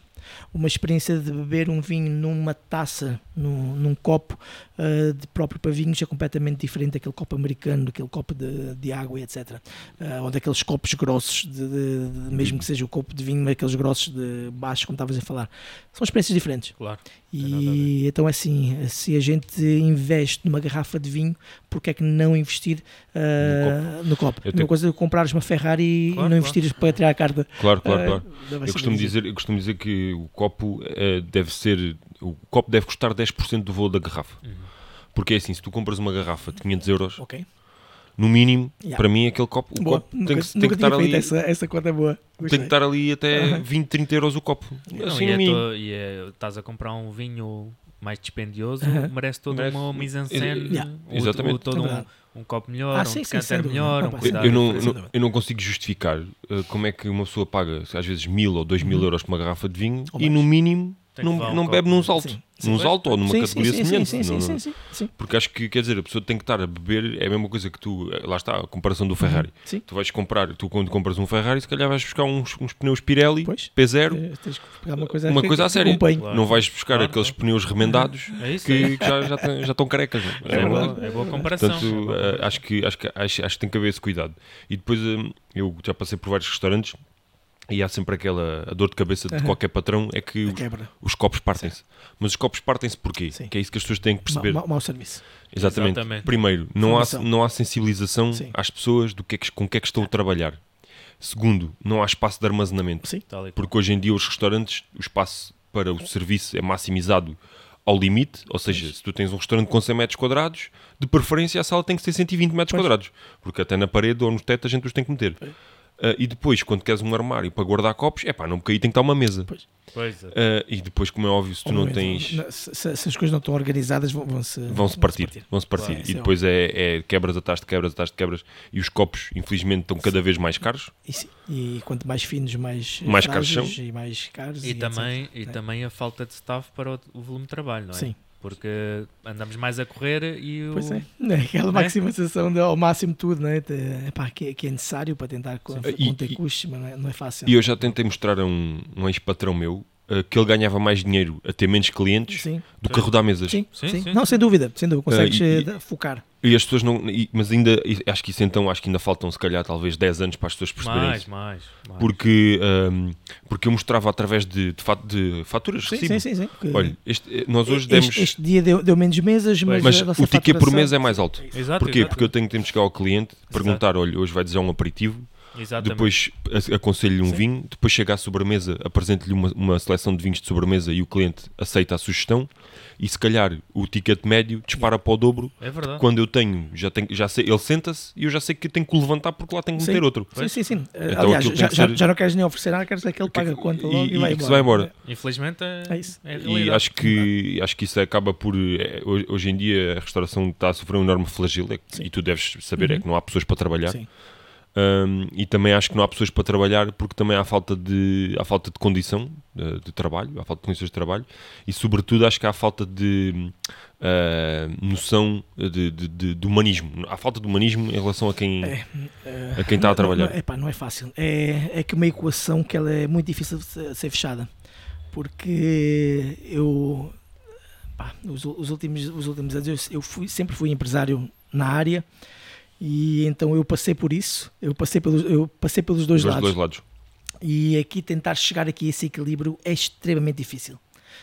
S3: uma experiência de beber um vinho numa taça, num, num copo uh, de próprio para vinhos é completamente diferente daquele copo americano, daquele copo de, de água, etc. Uh, eh, ou daqueles copos grossos, de, de, mesmo que seja o copo de vinho, aqueles grossos de baixo, como estavas a falar. São experiências diferentes.
S2: Claro.
S3: E então é assim, se a gente investe numa garrafa de vinho, porque é que não investir uh, no copo? No copo. Uma coisa é comprares uma Ferrari claro, e não investires claro. para tirar a carta.
S1: Claro, claro, claro. Eu costumo, dizer, eu costumo dizer que o copo uh, deve ser. O copo deve custar 10% do valor da garrafa. Uhum. Porque é assim, se tu compras uma garrafa de 500 euros,
S3: Ok.
S1: No mínimo,
S3: Yeah.
S1: para mim aquele copo, o
S3: Boa.
S1: copo
S3: Nunca,
S1: tem que, tem que estar ali,
S3: essa, essa conta é boa.
S1: tem que
S3: Gostei.
S1: estar ali até
S3: Aham.
S1: 20, 30 euros o copo.
S2: Não,
S1: assim
S2: e
S1: no
S2: é e é- estás a comprar um vinho mais dispendioso, merece toda
S1: Merece-
S2: uma mise-en-scène,
S3: Yeah.
S2: o-
S1: Exatamente.
S2: o- todo
S3: É
S2: um, um copo melhor,
S3: Ah,
S2: um
S3: sim,
S2: decanter melhor, um
S1: Eu,
S2: cuidado.
S1: eu não, não- eu não consigo justificar uh, como é que uma pessoa paga às vezes mil ou dois mil
S3: Uhum.
S1: euros por uma garrafa de vinho
S3: Ou
S1: e
S3: mais.
S1: no mínimo não,
S2: um
S1: não bebe num salto.
S3: Sim,
S2: sim.
S1: Num salto ou numa
S3: Sim, sim,
S1: categoria
S3: sim,
S1: semelhante.
S3: sim, sim,
S1: Não-
S3: sim,
S1: não-
S3: sim, sim.
S1: Porque acho que, quer dizer, a pessoa tem que estar a beber, é a mesma coisa que tu, lá está, a comparação do Ferrari.
S3: Sim.
S1: Tu vais comprar, tu quando compras um Ferrari, se calhar vais buscar uns, uns pneus Pirelli
S3: Pois.
S1: P0,
S3: Eh, Tens que pegar uma coisa,
S1: uma
S3: que-
S1: coisa a sério.
S2: Claro.
S1: Não vais buscar
S2: Claro,
S1: aqueles
S2: claro.
S1: pneus remendados
S2: É isso,
S1: que,
S2: é.
S1: que já, já, já estão carecas.
S2: É,
S1: É
S2: boa, é boa comparação.
S1: Portanto,
S2: é boa
S1: eh, acho, que, acho, que, acho, acho que tem que haver esse cuidado. E depois eh, eu já passei por vários restaurantes e há sempre aquela a dor de cabeça de qualquer patrão é que os, os copos partem-se. Mas os copos partem-se porquê?
S3: Sim.
S1: Que é isso que as pessoas têm que perceber.
S3: Mau, mau serviço.
S1: Exatamente.
S2: Exatamente.
S1: Primeiro, não há, não há sensibilização
S3: Sim.
S1: às pessoas do que é que, com o que é que estão a trabalhar. Segundo, não há espaço de armazenamento.
S3: Sim.
S1: Porque hoje em dia os restaurantes, o espaço para o serviço é maximizado ao limite, ou seja, se tu tens um restaurante com 100 metros quadrados, de preferência a sala tem que ser 120 metros
S3: Pois.
S1: quadrados, porque até na parede ou no teto a gente os tem que meter. Ah, e depois, quando queres um armário para guardar copos, é pá, não porque aí tem que estar uma mesa.
S3: Pois.
S2: Pois é.
S1: Ah, e depois, como é óbvio, se tu não
S3: Obviamente,
S1: tens.
S3: não- se, se- se as coisas não estão organizadas, vão- vão-se
S1: Vão-se partir, vão-se partir.
S3: Claro,
S1: e
S3: é
S1: depois é, é quebras atrás de quebras atrás de quebras. E os copos, infelizmente, estão cada vez mais caros.
S3: E, sim, e quanto mais finos, mais,
S1: Mais caros são.
S3: E mais caros.
S2: E,
S3: etc.
S2: também, e
S3: É.
S2: também a falta de staff para o, o volume de trabalho, não é?
S3: Sim,
S2: Porque andamos mais a correr e o...
S3: pois é. É Aquela maximização de, ao máximo tudo, né? De, epá, que, que é necessário para tentar co- conter custos, mas não é, não é fácil.
S1: E eu já tentei mostrar a um, um ex-patrão meu ah, que ele ganhava mais dinheiro a ter menos clientes
S3: Sim,
S1: do que a rodar mesas.
S3: sim,
S2: Sim,
S3: sim.
S2: sim,
S3: Não, sem dúvida, sem dúvida. Consegues
S1: e-
S3: eh,
S1: e-
S3: da- focar.
S1: E as pessoas não. e- mas ainda. e Acho que isso então. Acho que ainda faltam, se calhar, talvez 10 anos para as pessoas perceberem
S2: mais, mais, mais.
S1: Porque, ahm, porque eu mostrava através de, de, fa- de faturas.
S3: Sim,
S1: recibo.
S3: sim, sim. sim. Que-
S1: Olha, este- nós hoje
S3: este,
S1: demos.
S3: este dia deu, deu menos mesas, mas,
S1: mas o ticket por mês é mais alto.
S2: Exato,
S1: Porquê?
S2: exato.
S1: Porque eu tenho, de chegar ao cliente, perguntar: olha, hoje vai desejar um aperitivo,
S2: Exatamente.
S1: depois aconselho-lhe um
S3: Sim.
S1: vinho, depois chega à sobremesa, apresento-lhe uma, uma seleção de vinhos de sobremesa e o cliente aceita a sugestão. E se calhar o ticket médio dispara para o dobro
S2: É verdade.
S1: quando eu tenho, já, tenho, já sei, ele senta-se e eu já sei que tenho que o levantar porque lá tenho que
S3: Sim.
S1: meter outro.
S3: Sim, sim, sim.
S1: Então
S3: Aliás, já,
S1: ser-
S3: já não queres nem oferecer nada, queres aquele que paga conta logo e,
S1: e-
S3: vai
S1: e
S3: embora.
S1: se vai embora.
S2: Infelizmente é,
S3: É isso.
S2: é
S1: E acho que, acho que isso acaba por. é, hoje, em dia a restauração está a sofrer um enorme flagelo é e tu deves saber é
S3: Uhum.
S1: que não há pessoas para trabalhar.
S3: Sim.
S1: Um, e também acho que não há pessoas para trabalhar porque também há falta de, há falta de condição de, de trabalho, há falta de condições de trabalho e, sobretudo, acho que há falta de uh, noção de, de, de- humanismo. Há falta de humanismo em relação a quem,
S3: É, eh,
S1: a quem está a
S3: não-
S1: trabalhar.
S3: Não, epá, não é fácil. É, é que uma equação que ela é muito difícil de ser, ser fechada. Porque eu, pá, os, os últimos, os últimos anos, eu, eu fui, sempre fui empresário na área e então eu passei por isso. Eu passei pelos, eu passei pelos dois
S1: dos
S3: lados.
S1: dois lados.
S3: E aqui tentar chegar aqui a esse equilíbrio é extremamente difícil.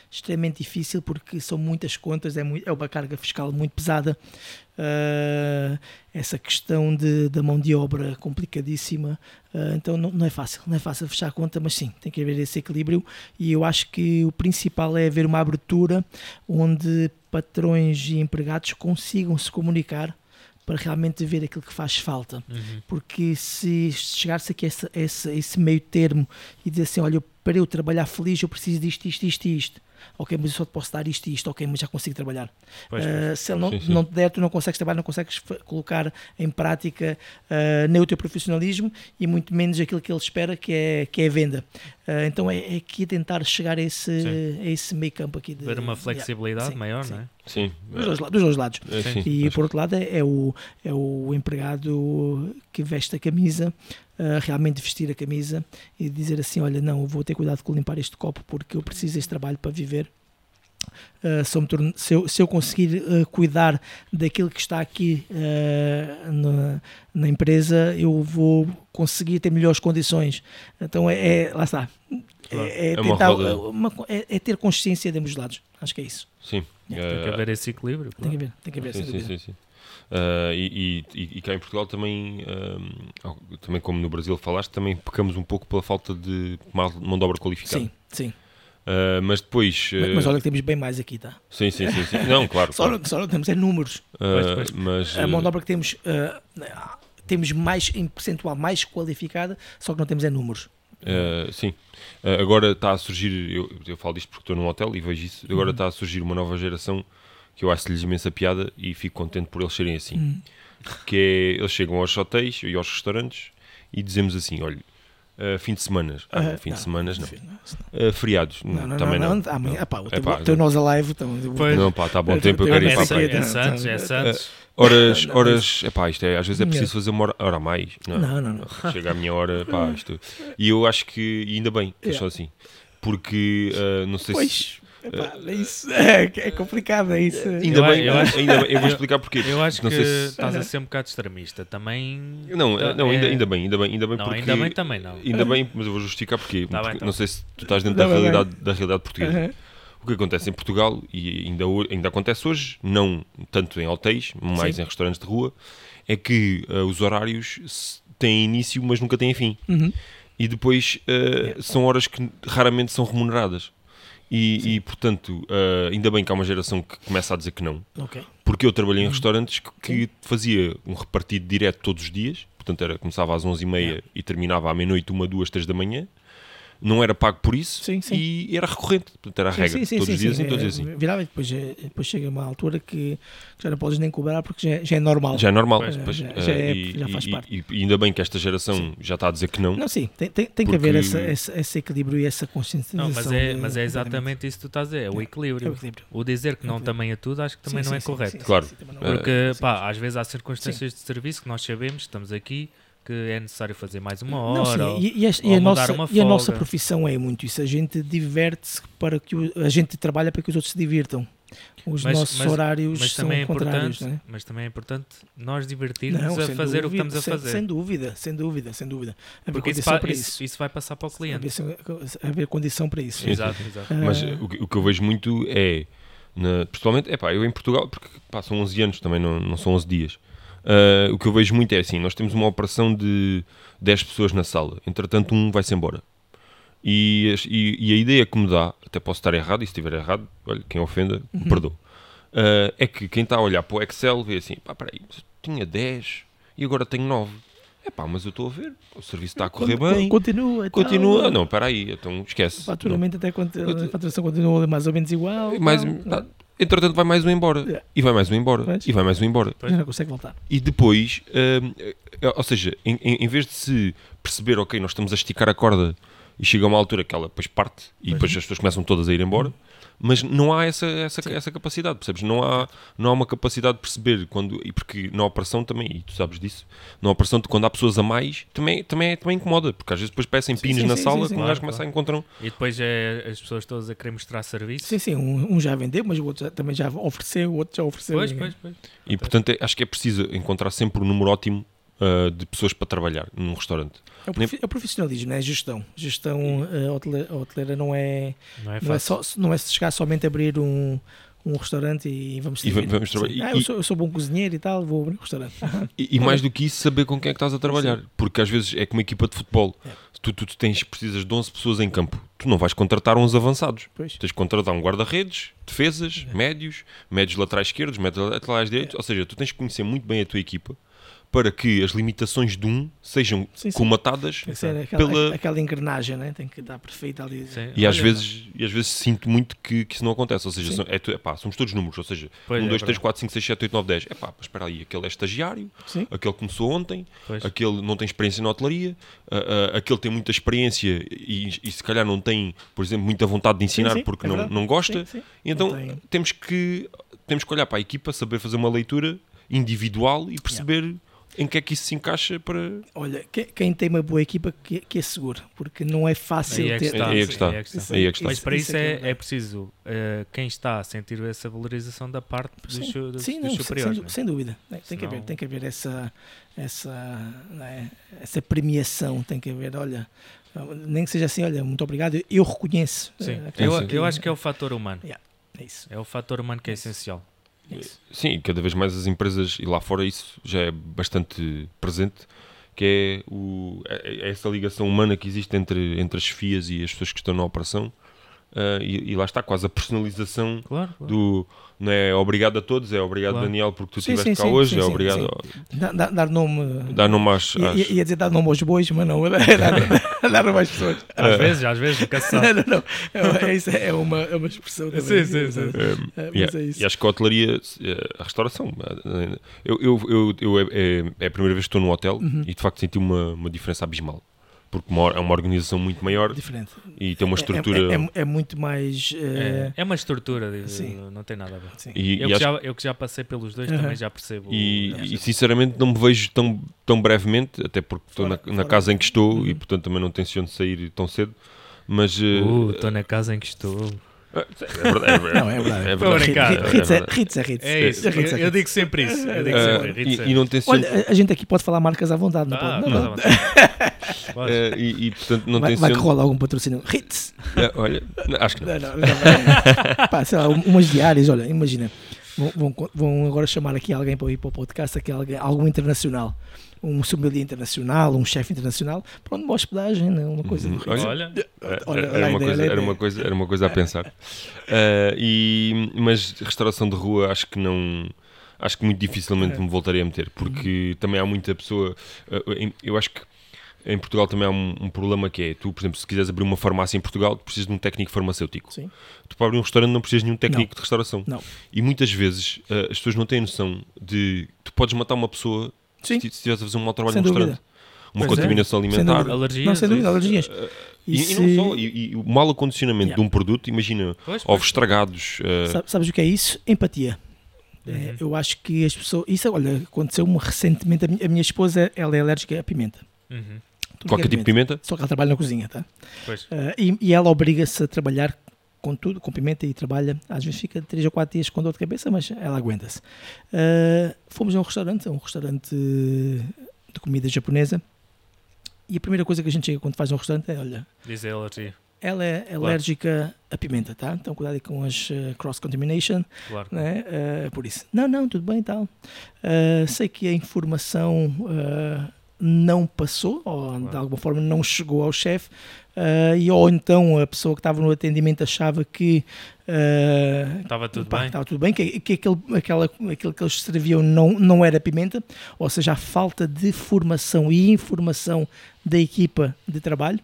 S3: Extremamente difícil porque são muitas contas, é, muito, é uma carga fiscal muito pesada. Ah, essa questão de, da mão de obra complicadíssima. Ah, então não, não é fácil, não é fácil fechar a conta, mas sim, tem que haver esse equilíbrio. E eu acho que o principal é haver uma abertura onde patrões e empregados consigam se comunicar para realmente ver aquilo que faz falta
S2: Uhum.
S3: porque se chegar-se aqui a esse, a esse, a esse meio termo e dizer assim, olha, para eu trabalhar feliz eu preciso disto, isto, isto e isto. Ok, mas eu só te posso dar isto e isto, ok, mas já consigo trabalhar.
S2: Pois,
S3: Ah, se ele não,
S1: Sim, sim.
S3: não te der, tu não consegues trabalhar, não consegues colocar em prática ah, nem o teu profissionalismo e muito menos aquilo que ele espera, que é, que é a venda. Ah, então é, é aqui tentar chegar a esse,
S2: Sim.
S3: a esse meio campo aqui. De,
S2: Ver uma flexibilidade
S3: sim,
S2: maior,
S3: sim.
S2: não é?
S1: Sim.
S3: Dos dois, dos dois lados.
S1: É, sim.
S3: E por outro lado é, é o, é o empregado que veste a camisa, realmente vestir a camisa e dizer assim: Olha, não, eu vou ter cuidado com limpar este copo porque eu preciso deste trabalho para viver. Ah, se, eu torno- se eu, se eu conseguir ah, cuidar daquilo que está aqui ah, na, na empresa, eu vou conseguir ter melhores condições. Então é, é- lá está.
S2: Claro.
S3: É, é
S1: É uma
S3: tentar-
S1: roda.
S3: uma- é- é ter consciência de ambos os lados. Acho que é isso.
S1: Sim.
S2: Tem que haver esse equilíbrio.
S3: Tem que
S2: claro.
S3: haver, tem que haver,
S1: Sim, sim, sim, sim. Ah, e, e, e cá em Portugal também, ah, também como no Brasil falaste, também pecamos um pouco pela falta de mão de obra qualificada.
S3: Sim, sim.
S1: Uh, mas depois.
S3: Uh... Mas, mas, olha que temos bem mais aqui, tá?
S1: Sim, sim, sim. sim. Não, claro.
S3: só,
S1: claro.
S3: só não temos é números.
S1: Uh, mas,
S3: a mão de obra que temos, temos mais em percentual mais qualificada, só que não temos é números.
S1: sim. agora está a surgir, eu, eu falo disto porque estou num hotel e vejo isso. Agora uhum. está a surgir uma nova geração que eu acho-lhes imensa piada e fico contente por eles serem assim. Uhum. Que é, eles chegam aos hotéis e aos restaurantes e dizemos assim: olha Uh, fim de semana. Ah, uh, fim não, de semana não. Uh, feriados. Não, não, também não. não.
S3: Amanhã, não. Pá, o teu, nós alive. Então,
S1: não, pá, está bom tempo. Eu quero ir para a
S2: praia. É Santos, é Santos.
S1: Horas, horas, epá, isto é, às vezes é preciso fazer uma hora, hora a mais. Não, não, não, Chega a minha hora, pá, isto. E eu acho que, ainda bem, que yeah. só assim. Porque, não sei
S3: pois.
S1: se
S3: Epá, é isso é, é complicado, é isso.
S1: Ainda, eu, bem, eu, acho, ainda bem, eu vou explicar porquê.
S2: Eu acho não que se... estás a ser um bocado extremista. Também.
S1: Não, tá, não ainda, é... ainda bem, ainda bem, ainda bem
S2: não,
S1: porque.
S2: Ainda bem também não.
S1: Ainda bem, mas eu vou justificar porquê. Tá porque bem, tá não sei se tu estás dentro da realidade, da realidade portuguesa. Uhum. O que acontece em Portugal, e ainda, ainda acontece hoje, não tanto em hotéis, mais Sim. em restaurantes de rua, é que uh, os horários têm início, mas nunca têm fim. Uhum. E depois uh, são horas que raramente são remuneradas. E, e, portanto, uh, ainda bem que há uma geração que começa a dizer que não.
S3: Okay.
S1: Porque eu trabalhei em uhum. restaurantes que, que fazia um repartido direto todos os dias. Portanto, era, começava às 11h30 yeah. e terminava à meia-noite, uma, duas, três da manhã não era pago por isso
S3: sim, sim.
S1: e era recorrente, portanto era a regra, sim, todos os dias sim, todos os dias assim.
S3: Virava e depois, eh, depois chega uma altura que já não podes nem cobrar porque já, já é normal.
S1: Já é normal,
S3: pois,
S1: pois,
S3: já, já, é, e, já faz parte.
S1: E, e, ainda bem que esta geração já está a dizer que não.
S3: Não, sim, tem, tem, tem porque... que haver essa, esse, esse, equilíbrio e essa consciência.
S2: Não, mas é, mas é exatamente isso que tu estás a dizer, é o equilíbrio. É o, equilíbrio. o dizer que não também é tudo, acho que também não é correto.
S1: Claro.
S2: Porque, pá, às vezes há circunstâncias de serviço que nós sabemos, estamos aqui que é necessário fazer mais uma hora. Não, sim, ou,
S3: e, e, a, e, a nossa, e, a, nossa, profissão é muito isso. A gente diverte-se para que o, a gente trabalha para que os outros se divirtam. Os mas, nossos mas, horários
S2: mas
S3: são é contrários.
S2: É? Mas também é importante nós divertirmos a fazer dúvida, o que estamos a
S3: sem,
S2: fazer.
S3: Sem dúvida, sem dúvida, sem dúvida.
S2: Porque isso, para isso. isso, vai passar para o cliente.
S3: Haver condição para isso.
S2: Exato, exato.
S1: Mas uh, o, que, o que eu vejo muito é, na, principalmente, é pá, eu em Portugal, porque pá, são 11 anos também, não, não são 11 dias. Uh, o que eu vejo muito é assim: nós temos uma operação de 10 pessoas na sala, entretanto, um vai-se embora. E, e, e, a ideia que me dá, até posso estar errado, e se estiver errado, olha, quem ofenda, uhum. perdoa. Uh, é que quem está a olhar para o Excel vê assim: pá, peraí, tinha 10 e agora tenho 9. É pá, mas eu estou a ver, o serviço está a correr bem.
S3: Continua,
S1: continua. Tal. Não, espera aí, então esquece. O
S3: faturamento até a faturação continua mais ou menos igual.
S1: Mais, tá, entretanto vai mais um embora. Yeah. E vai mais um embora. Mas, e vai mais um embora.
S3: Já não consegue voltar.
S1: E depois, uh, ou seja, em, em, vez de se perceber, ok, nós estamos a esticar a corda e chega a uma altura que ela depois parte e depois as pessoas começam todas a ir embora. Mas não há essa, essa, essa capacidade, percebes? Não há, não há uma capacidade de perceber quando, e porque na operação também, e tu sabes disso, na operação de quando há pessoas a mais, também, também, também incomoda, porque às vezes depois peçam pinos sim, na sim, sala, sim, quando claro, começa a encontrar.
S2: E depois é as pessoas todas a querer mostrar serviço.
S3: Sim, sim, um, um já vendeu, mas o outro já, também já ofereceu, o outro já ofereceu.
S2: Pois, pois, pois.
S1: E portanto é, acho que é preciso encontrar sempre um número ótimo uh, de pessoas para trabalhar num restaurante.
S3: É o, profi é o profissionalismo, é a gestão. Gestão uh, hoteleira, hoteleira não é não é, não é, só, não é chegar somente a abrir um, um restaurante e vamos
S1: e vamos
S3: trabalhar. Ah, eu, sou, eu sou bom cozinheiro e tal, vou abrir um restaurante.
S1: e, e, mais do que isso, saber com quem é que estás a trabalhar. Sim. Porque às vezes é como uma equipa de futebol. É. Tu, tu, tu, tens, precisas de 11 pessoas em campo. Tu não vais contratar uns avançados. Pois. Tens de contratar um guarda-redes, defesas, é. médios, médios laterais esquerdos, médios laterais direitos. É. Ou seja, tu tens que conhecer muito bem a tua equipa para que as limitações de um sejam sim, sim. comatadas
S3: aquela, pela... aquela engrenagem, né? tem que estar perfeita ali.
S1: Sim. E, às vezes, e às vezes sinto muito que, que isso não acontece, ou seja, são, é, é, somos todos números, ou seja, pois 1, 2, 3, 4, 5, 6, 7, 8, 9, 10. É pá, espera aí, aquele é estagiário, aquele começou ontem, pois. aquele não tem experiência na hotelaria, uh, uh, aquele tem muita experiência e, e, se calhar não tem, por exemplo, muita vontade de ensinar porque é não, não gosta. Então temos que, temos que olhar para a equipa, saber fazer uma leitura individual e perceber yeah em que é que isso se encaixa para.
S3: Olha, quem tem uma boa equipa que, que é seguro, porque não é fácil
S1: aí é
S3: ter.
S1: Está, aí é que está. Aí é que está. Aí é que está.
S2: Mas para isso, é, é, preciso uh, quem está a sentir essa valorização da parte dos, sim, dos, sim, dos não, superiores.
S3: Sem, sem dúvida. Tem, Senão... que haver, tem que haver essa, essa, é, essa premiação, tem que haver, olha. Nem que seja assim, olha, muito obrigado, eu reconheço.
S2: Sim. Uh, eu, eu acho que é o fator humano.
S3: Yeah, é, isso.
S2: é o fator humano que é essencial.
S1: Sim, cada vez mais as empresas, e lá fora isso já é bastante presente, que é, o, é, é essa ligação humana que existe entre, entre as chefias e as pessoas que estão na operação. Uh, e, e, lá está quase a personalização
S2: claro, claro.
S1: do não é obrigado a todos, é obrigado claro. Daniel porque tu estiveste cá sim, hoje, sim, é obrigado
S3: dar, dar nome
S1: dar nome às,
S3: às... Ia, ia, dizer dar nome aos bois, mas não, é dar, dar nome às pessoas.
S2: Às uh, vezes, às vezes, nunca se sabe.
S3: não, não, é, é, é, uma, é uma expressão também.
S2: Sim, sim, sim.
S1: É, yeah, é e acho que a hotelaria, a restauração, eu, eu, eu, eu é, é, a primeira vez que estou no hotel uhum. e de facto senti uma, uma diferença abismal porque é uma organização muito maior
S3: Diferente.
S1: e tem uma estrutura.
S3: É, é, é, é muito mais. Uh...
S2: É, uma estrutura, não tem nada a ver. E, eu, e que acho... já, eu, que já, passei pelos dois uhum. também já percebo.
S1: E, e, sinceramente não me vejo tão, tão brevemente, até porque estou na, na casa em que estou uhum. e portanto também não tenciono sair tão cedo. Mas.
S2: Uh, estou uh, na casa em que estou.
S1: É verdade. É verdade. Não, é verdade. É
S3: verdade. Ritz é Ritz. É Ritz.
S2: É isso. Eu, eu digo sempre isso. Eu digo sempre. Uh,
S1: e, e não tem
S3: Olha, a gente aqui pode falar marcas à vontade, não ah, pode? Não, não.
S1: uh, e, e, portanto não
S3: vai,
S1: tem
S3: Vai que rola algum patrocínio. Ritz.
S1: Uh, olha, acho que não. não, não,
S3: não Pá, sei lá, umas diárias, olha, imagina. Vão, vão, vão agora chamar aqui alguém para ir para o podcast, aqui, alguém, algum internacional um sommelier internacional, um chefe internacional, pronto, uma hospedagem, né? uma coisa
S1: uhum. Olha, olha, era, uma coisa, era, uma coisa, era uma coisa a pensar. Uh, e, mas restauração de rua acho que não acho que muito dificilmente é. me voltarei a meter, porque também há muita pessoa. Uh, eu acho que em Portugal também há um, um, problema que é, tu, por exemplo, se quiseres abrir uma farmácia em Portugal, tu precisas de um técnico farmacêutico.
S3: Sim.
S1: Tu para abrir um restaurante não precisas de nenhum técnico
S3: não.
S1: de restauração.
S3: Não.
S1: E muitas vezes uh, as pessoas não têm noção de tu podes matar uma pessoa Sim. se estiveres a fazer um mau trabalho sem no dúvida. restaurante. Uma pois é. contaminação é. alimentar.
S2: Sem alergias.
S3: Não, sem dúvida, alergias.
S1: Uh, e, e, não só, e, e o mau acondicionamento yeah. de um produto, imagina, pois, pois. ovos estragados. Uh...
S3: Sabes o que é isso? Empatia. Uhum. É, eu acho que as pessoas. Isso, olha, aconteceu-me recentemente. A minha, a minha, esposa ela é alérgica à pimenta.
S1: Uhum. Qualquer tipo de pimenta?
S3: Só que ela trabalha na cozinha, tá? Uh, e, e, ela obriga-se a trabalhar com tudo, com pimenta e trabalha. Às vezes fica 3 ou 4 dias com dor de cabeça, mas ela aguenta-se. Uh, fomos a um restaurante, a um restaurante de comida japonesa. E a primeira coisa que a gente chega quando faz um restaurante é: olha.
S2: Diz a alergia.
S3: Ela é claro. alérgica à pimenta, tá? Então cuidado com as uh, cross-contamination.
S2: Claro.
S3: Né? Uh, por isso. Não, não, tudo bem e tal. Sei que a informação não passou, ou de alguma forma não chegou ao chefe, uh, e ou então a pessoa que estava no atendimento achava que
S2: uh, estava tudo pá, bem,
S3: estava tudo bem que, que aquele, aquela, aquilo que eles serviam não, não era pimenta, ou seja, a falta de formação e informação da equipa de trabalho,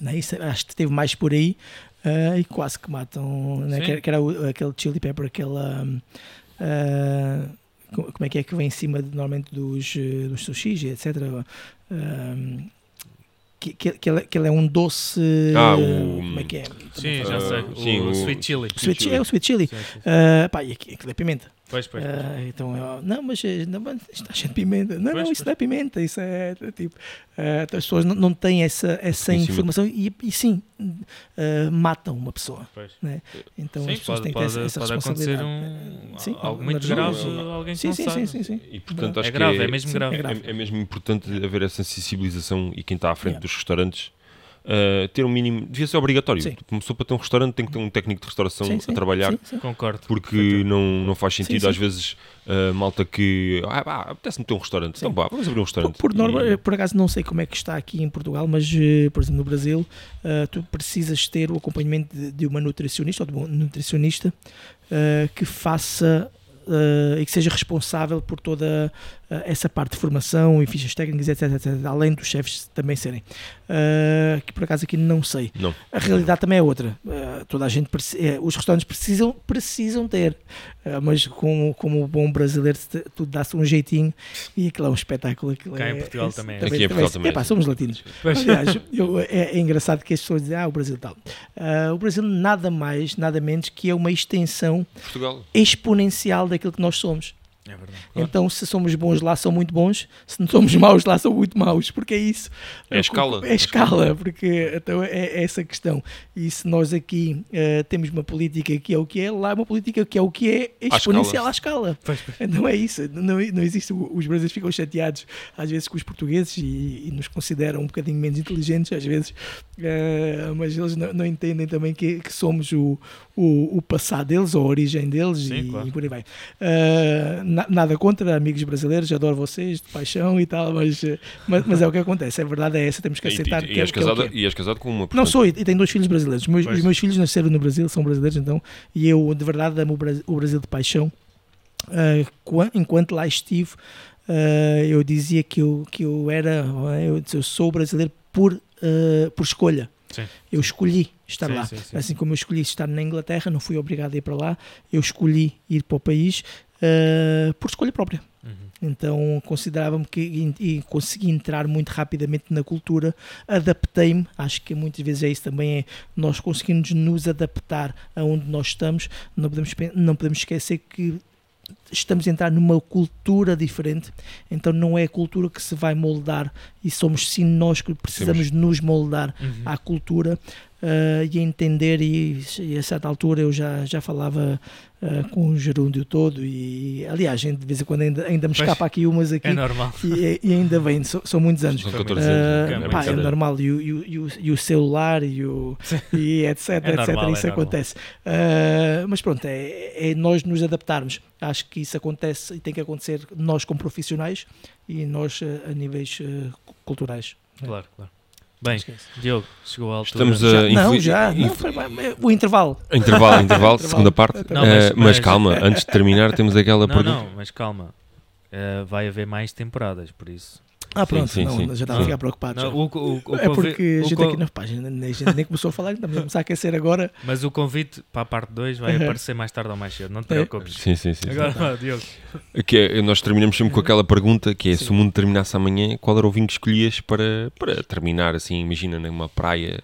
S3: né? Isso, acho que teve mais por aí, uh, e quase que matam, né? que, que, era aquele chili pepper, aquela. Como é que é que vem em cima de, normalmente dos, eh, dos sushis, etc. Um, que, que, que, ele, que ele é um doce.
S1: Ah, o.
S3: Como é que é?
S2: Sim, já sei. Uh, sim, o, o, sweet chili.
S3: O sweet, é o sweet chili. Sim, sim, sim. Uh, pá, e aquilo é pimenta.
S2: Pois, pois. pois. Uh,
S3: então, eu, não, mas eh, não, está cheio de pimenta. Não, pois, não, isso pois. não é pimenta, isso é, é tipo. Uh, as pessoas não, não têm essa, essa informação e, e sim, uh, matam uma pessoa. Né? Então
S2: sim,
S3: as pessoas
S2: pode,
S3: têm que ter essa, essa
S2: pode
S3: responsabilidade.
S2: Um, sim, algo muito grave, alguém que
S3: sim,
S2: não
S3: sim,
S2: sabe.
S3: Sim, sim, sim.
S1: E, portanto, acho
S2: é grave,
S1: que
S2: é, é mesmo grave.
S3: É, grave.
S1: É, é, mesmo importante haver essa sensibilização e quem está à frente yeah. dos restaurantes uh, ter um mínimo, devia ser obrigatório. Sim. Pessoa para ter um restaurante tem que ter um técnico de restauração
S3: sim,
S1: a trabalhar.
S3: Sim,
S2: Concordo.
S1: Porque não, não faz sentido, às vezes, uh, malta que ah, pá, apetece-me ter um restaurante. Então, pá, vamos abrir um restaurante.
S3: Por, por norma, e... por acaso não sei como é que está aqui em Portugal, mas, uh, por exemplo, no Brasil, tu precisas ter o acompanhamento de, de uma nutricionista ou de um nutricionista que faça uh, e que seja responsável por toda uh, essa parte de formação e fichas técnicas, etc, etc, além dos chefes também serem. Uh, que por acaso aqui não sei.
S1: Não.
S3: A realidade também é outra. toda a gente os restaurantes precisam, precisam ter, mas como, como o bom brasileiro, tudo dá-se um jeitinho e aquilo é um espetáculo. Aquilo
S2: Cá
S3: é,
S2: em Portugal é, também.
S1: Aqui em Portugal também.
S3: É, somos latinos. Aliás, eu, é, é, engraçado que as pessoas dizem, ah, o Brasil tal. o Brasil nada mais, nada menos que é uma extensão
S1: Portugal.
S3: exponencial daquilo que nós somos.
S2: É verdade.
S3: Então, se somos bons lá, são muito bons. Se não somos maus lá, são muito maus. Porque é isso.
S1: É a escala.
S3: É a escala, porque então, é, é essa questão. E se nós aqui uh, temos uma política que é o que é, lá é uma política que é o que é exponencial à escala. À escala.
S2: Pois, pois.
S3: Então é isso. Não, não existe. Os brasileiros ficam chateados às vezes com os portugueses e, e nos consideram um bocadinho menos inteligentes às vezes. Uh, mas eles não, não, entendem também que, que somos o, o, o, passado deles, ou a origem deles
S2: Sim,
S3: e,
S2: claro.
S3: e, por aí vai. Uh, nada contra amigos brasileiros, adoro vocês, de paixão e tal, mas, mas, mas, é o que acontece, a verdade é essa, temos que aceitar.
S1: E,
S3: e, que, és,
S1: é casado,
S3: é
S1: e és casado com uma.
S3: Portanto... Não sou, e tenho dois filhos brasileiros. Meus, os meus filhos nasceram no Brasil, são brasileiros, então, e eu de verdade amo o Brasil de paixão. Uh, enquanto lá estive, uh, eu dizia que eu, que eu era, eu, eu sou brasileiro por, uh, por escolha.
S2: Sim.
S3: Eu escolhi estar sim, lá. Sim, sim. Assim como eu escolhi estar na Inglaterra, não fui obrigado a ir para lá, eu escolhi ir para o país uh, por escolha própria. Uhum. Então considerava-me que e, e consegui entrar muito rapidamente na cultura, adaptei-me, acho que muitas vezes é isso também, é nós conseguimos nos adaptar aonde nós estamos, não podemos, não podemos esquecer que estamos a entrar numa cultura diferente, então não é a cultura que se vai moldar e somos sim nós que precisamos Temos. nos moldar uhum. à cultura uh, e entender e, e, a certa altura eu já, já falava uh, com o gerúndio todo e aliás de vez em quando ainda, ainda me escapa aqui umas aqui
S2: é normal.
S3: e, e ainda bem, so, são muitos anos.
S1: são 14 anos,
S3: uh, pá, é normal e o, e, o, e o celular e, o, e etc, é etc normal, isso é acontece. Mas pronto, é, é nós nos adaptarmos. Acho que isso acontece e tem que acontecer nós como profissionais e nós a níveis culturais
S2: claro, claro Bem, Diogo, chegou a
S1: altura. Estamos a
S3: já, Não, já. Não, foi, o intervalo.
S1: Intervalo, intervalo, segunda parte. Não, mas, uh, mas, mas, calma, antes de terminar temos aquela
S2: não,
S1: pergunta.
S2: Não, mas calma. Uh, vai haver mais temporadas, por isso.
S3: Ah, pronto, sim, sim, não, sim. já estava a ficar preocupado. Não, o, o, o, é porque a gente aqui na página, a gente nem começou a falar, estamos a começar a aquecer agora.
S2: Mas o convite para a parte 2 vai aparecer mais tarde ou mais cedo, não te é. preocupes.
S1: Sim, sim, sim.
S2: Agora, sim. Diogo.
S1: Que é, nós terminamos sempre com aquela pergunta que é: sim. se o mundo terminasse amanhã, qual era o vinho que escolhias para, para terminar assim? Imagina numa praia.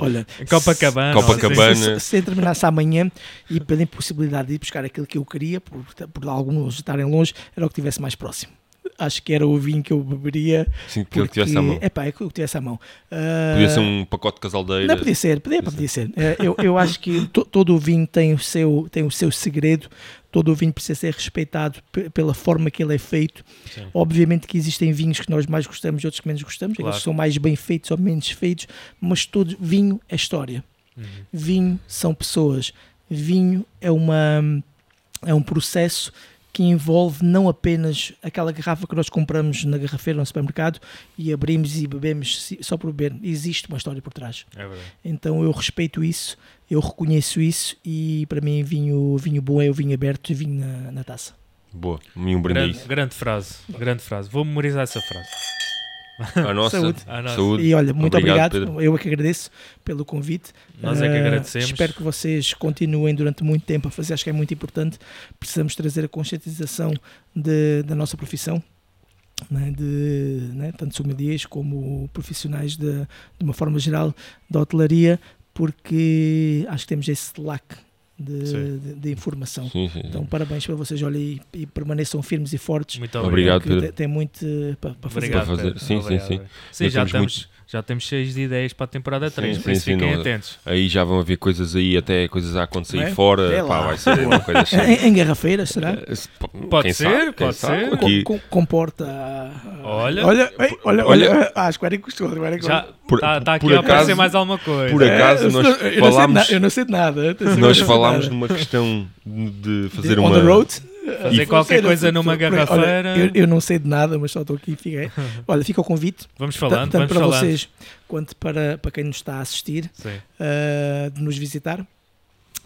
S3: Olha,
S2: Copacabana.
S1: Copacabana.
S3: Se, se, se terminasse amanhã e pela impossibilidade de ir buscar aquilo que eu queria, por, por alguns estarem longe, era o que estivesse mais próximo acho que era o vinho que eu beberia.
S1: Sim, que ele tivesse à mão.
S3: É pá, que eu tivesse à mão.
S1: Uh, podia ser um pacote de casaldeira.
S3: Não, podia ser, podia, podia ser. Uh, eu, eu acho que to, todo o vinho tem o, seu, tem o seu segredo, todo o vinho precisa ser respeitado pela forma que ele é feito. Sim. Obviamente que existem vinhos que nós mais gostamos e outros que menos gostamos, claro. aqueles que são mais bem feitos ou menos feitos, mas todo vinho é história. Uhum. Vinho são pessoas. Vinho é uma é um processo que envolve não apenas aquela garrafa que nós compramos na garrafeira no supermercado e abrimos e bebemos só por beber. Existe uma história por trás.
S2: É
S3: então eu respeito isso, eu reconheço isso e para mim vinho, vinho bom é o vinho aberto e vinho na, na taça.
S1: Boa, um brinde
S2: grande, grande frase, grande frase. Vou memorizar essa frase.
S1: A nossa, saúde.
S2: A nossa. saúde.
S3: E olha, muito obrigado. obrigado eu é que agradeço pelo convite.
S2: Nós é que eh, agradecemos.
S3: Uh, espero que vocês continuem durante muito tempo a fazer, acho que é muito importante. Precisamos trazer a conscientização de, da nossa profissão. Né, de né, tanto sommeliers como profissionais de, de uma forma geral da hotelaria, porque acho que temos esse lack de, de, de, informação.
S1: Sim, sim,
S3: então, parabéns para vocês. Olha, e, e, permaneçam firmes e fortes.
S2: Muito obrigado.
S1: obrigado
S3: tem, tem, muito para, para fazer.
S1: Obrigado, para fazer. Sim, sim, sim.
S2: Sim, já estamos, muito já temos cheios de ideias para a temporada 3, sim, por isso sim, fiquem não, atentos.
S1: Aí já vão haver coisas aí, até coisas a acontecer é? fora, é pá, vai ser uma coisa assim.
S3: em, em garrafeiras, será? Eh,
S2: pode ser, sabe, pode ser.
S3: Aqui... Com, comporta.
S2: Olha,
S3: olha, olha, olha, olha. Ah, acho que era gostou.
S2: Já está tá aqui a aparecer mais alguma coisa.
S1: Por acaso, é, nós eu falámos.
S3: eu não sei de nada.
S1: Nós falámos numa questão de fazer uma.
S3: On the road?
S2: Fazer qualquer coisa numa garrafeira.
S3: Olha, eu, eu, não sei de nada, mas só estou aqui. Fiquei. Olha, fica o convite.
S2: Vamos falando,
S3: tanto
S2: vamos
S3: para
S2: falando.
S3: vocês quanto para, para quem nos está a assistir, uh, de nos visitar.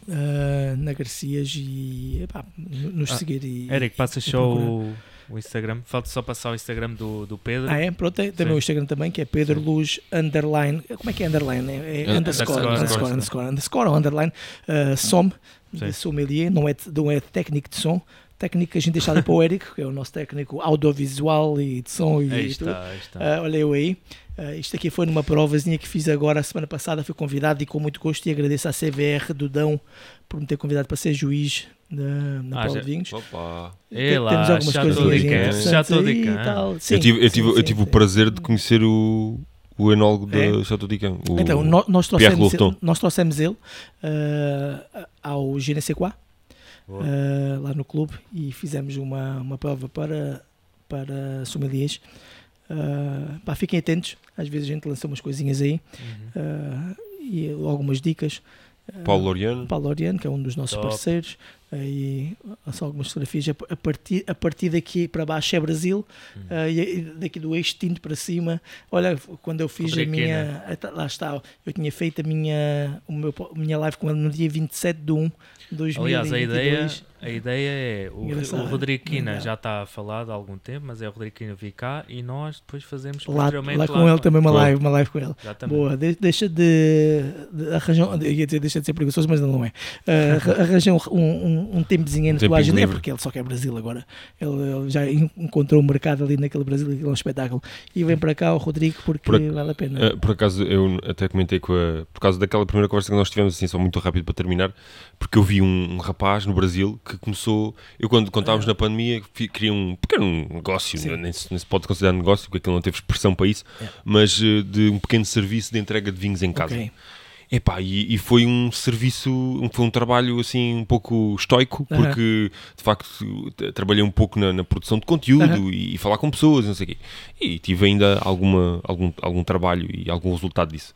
S3: Uh, na Garcias e epá, nos ah, seguir. E,
S2: Eric, passa só o, o, Instagram. Falta só passar o Instagram do, do Pedro.
S3: Ah, é? Pronto, tem, também o Instagram também, que é Pedro Sim. Luz underline. Como é que é underline? É, é underscore, underscore, underscore, underscore, underscore, underline. Uh, som, de sommelier, não é, não é técnico de som técnico que a gente deixa ali para o Eric, que é o nosso técnico audiovisual e de som e
S2: aí
S3: tudo.
S2: Está, aí está.
S3: Uh, olha eu aí. Uh, isto aqui foi numa provazinha que fiz agora a semana passada, fui convidado e com muito gosto e agradeço à CVR do Dão por me ter convidado para ser juiz na, na ah, prova de vinhos.
S1: Opa.
S2: lá, Temos algumas coisas interessantes
S3: aí e tal. Sim,
S1: eu tive, eu tive, sim, eu tive sim, o prazer de conhecer o, o enólogo da é. Chateau d'Yquem.
S3: Então, nós trouxemos, ele, nós trouxemos ele uh, ao GNC4 uh, lá no clube e fizemos uma, uma prova para, para sommeliers. Uh, pá, fiquem atentos, às vezes a gente lança umas coisinhas aí uhum. uh, e algumas dicas.
S1: Paulo Loriano.
S3: Paulo Loriano, que é um dos nossos Top. parceiros. Aí só algumas fotografias a partir, a partir daqui para baixo é Brasil hum. uh, e daqui do eixo tinto para cima olha quando eu fiz a minha lá está eu tinha feito a minha o meu, a minha live com ele no dia 27 de 1 de 2022
S2: aliás a ideia a ideia é, o, o Rodrigo Quina já está a falar há algum tempo, mas é o Rodrigo Quina vir cá e nós depois fazemos
S3: lá, lá com lá, ele também uma live, uma live com ele. Exatamente. Boa, de, deixa de, de arranjar, ia dizer deixa de ser preguiçoso, mas não é. Uh, arranja um, um, um tempozinho entre um a é porque ele só quer Brasil agora. Ele, ele, já encontrou um mercado ali naquele Brasil, aquele é um espetáculo. E vem para cá o Rodrigo porque por, vale a pena.
S1: Uh, por acaso, eu até comentei com a, por causa daquela primeira conversa que nós tivemos, assim, só muito rápido para terminar, porque eu vi um, um rapaz no Brasil que começou. Eu, quando, quando estávamos ah. na pandemia, queria um pequeno negócio, nem se, nem se, pode considerar negócio, porque aquilo não teve expressão para isso, é. mas uh, de um pequeno serviço de entrega de vinhos em casa. Okay. Epá, e, e foi um serviço, foi um trabalho assim um pouco estoico, porque de facto trabalhei um pouco na, na produção de conteúdo e, e, falar com pessoas, não sei o quê. E tive ainda alguma, algum, algum trabalho e algum resultado disso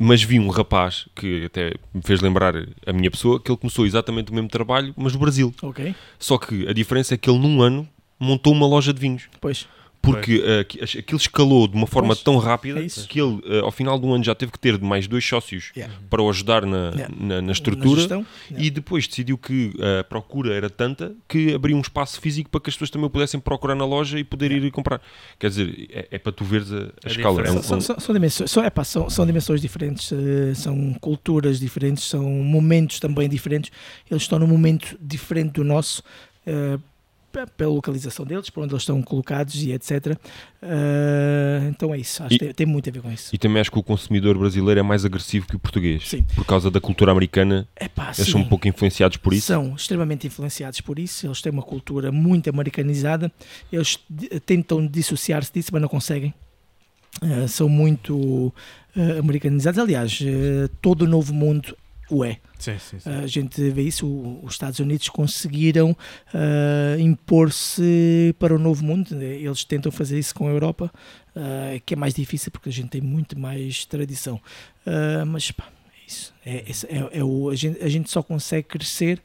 S1: mas vi um rapaz que até me fez lembrar a minha pessoa que ele começou exatamente o mesmo trabalho, mas no Brasil.
S3: Ok.
S1: Só que a diferença é que ele num ano montou uma loja de vinhos.
S3: Pois
S1: porque uh, aquilo escalou de uma forma pois, tão rápida é que ele, uh, ao final do ano, já teve que ter mais dois sócios yeah. para o ajudar na, yeah. na, na, estrutura na yeah. e depois decidiu que a procura era tanta que abriu um espaço físico para que as pessoas também pudessem procurar na loja e poder ir comprar. Quer dizer, é, é para tu veres a, a escala. É
S3: um, são, são, são, dimensões, são, epá, são, são dimensões diferentes, uh, são culturas diferentes, são momentos também diferentes. Eles estão num momento diferente do nosso pela localização deles, por onde eles estão colocados e etc. Uh, ah, então é isso, acho e, que tem, tem, muito a ver com isso.
S1: E também acho que o consumidor brasileiro é mais agressivo que o português. Sim. Por causa da cultura americana, Epá, eles sim. são um pouco influenciados por isso.
S3: São extremamente influenciados por isso, eles têm uma cultura muito americanizada, eles tentam dissociar-se disso, mas não conseguem. Uh, são muito uh, americanizados. Aliás, todo o novo mundo o é.
S2: Sim, sim, sim.
S3: A gente vê isso, os Estados Unidos conseguiram uh, impor-se para o novo mundo, eles tentam fazer isso com a Europa, uh, que é mais difícil porque a gente tem muito mais tradição. Uh, mas pá, é isso, é, é, é, o, a, gente, a gente só consegue crescer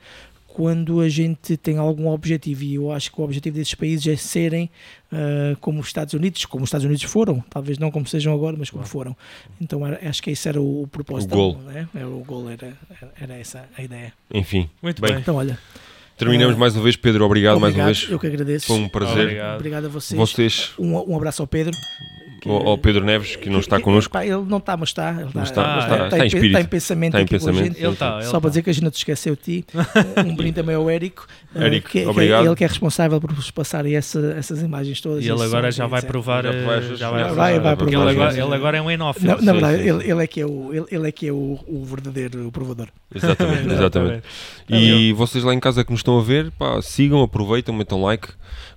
S3: quando a gente tem algum objetivo, e eu acho que o objetivo desses países é serem uh, como os Estados Unidos, como os Estados Unidos foram, talvez não como sejam agora, mas como foram. Então era, acho que esse era o, o propósito.
S1: O gol.
S3: Né? Era, o gol era, era essa a ideia.
S1: Enfim,
S2: muito bem. bem.
S3: Então olha.
S1: Terminamos uh, mais uma vez, Pedro. Obrigado, obrigado, mais uma vez.
S3: Eu que agradeço.
S1: Foi um prazer.
S3: Obrigado, obrigado a vocês.
S1: vocês.
S3: Um, um abraço ao Pedro
S1: ao Pedro Neves, que não está connosco.
S3: Pá, ele não está, mas está. Ele
S1: está, está, está, está, em espírito.
S3: Está em pensamento, está em pensamento. Ele está, ele Só para dizer que a gente não te esqueceu de ti. um brinde também ao Érico,
S1: eh, Érico que, obrigado.
S3: Que é, ele que é responsável por vos passarem essa, essas imagens todas.
S2: E ele agora já vai provar. Já vai,
S3: vai, vai provar.
S2: Ele agora, é um enough.
S3: Na, na verdade, ele, ele, é que é, o, ele, ele é, que é o, o verdadeiro provador.
S1: Exatamente, exatamente. E vocês lá em casa que nos estão a ver, pá, sigam, aproveitem, metam like.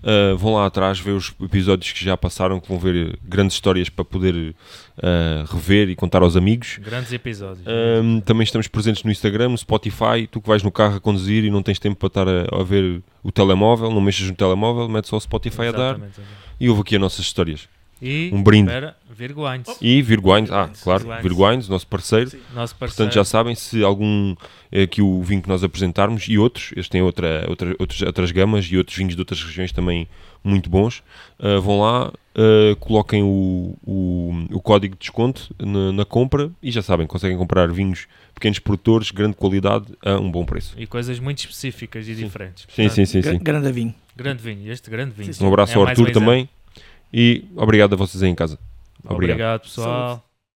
S1: Uh, vão lá atrás ver os episódios que já passaram, que vão ver grandes histórias para poder uh, rever e contar aos amigos.
S2: Grandes episódios.
S1: Uh, também estamos presentes no Instagram, no Spotify. Tu que vais no carro a conduzir e não tens tempo para estar a, a ver o telemóvel, não mexas no telemóvel, metes só o Spotify Exatamente. a dar. E ouve aqui as nossas histórias.
S2: E,
S1: um brinde.
S2: Espera, Virguines.
S1: E Virguines, ah, claro, Virguines, nosso parceiro. Sim.
S2: Nosso parceiro.
S1: Portanto, já sabem, se algum é que o vinho que nós apresentarmos e outros, eles têm outra, outra, outras, outras gamas e outros vinhos de outras regiões também muito bons, uh, vão lá, uh, coloquem o, o, o, código de desconto na, na, compra e já sabem, conseguem comprar vinhos pequenos produtores, grande qualidade, a um bom preço.
S2: E coisas muito específicas e sim. diferentes.
S1: Portanto, sim, sim, sim, sim.
S3: Grande vinho.
S2: Grande vinho, este grande vinho.
S1: Um abraço é ao Arthur também. E obrigado a vocês aí em casa.
S2: Obrigado, obrigado pessoal. Saúde.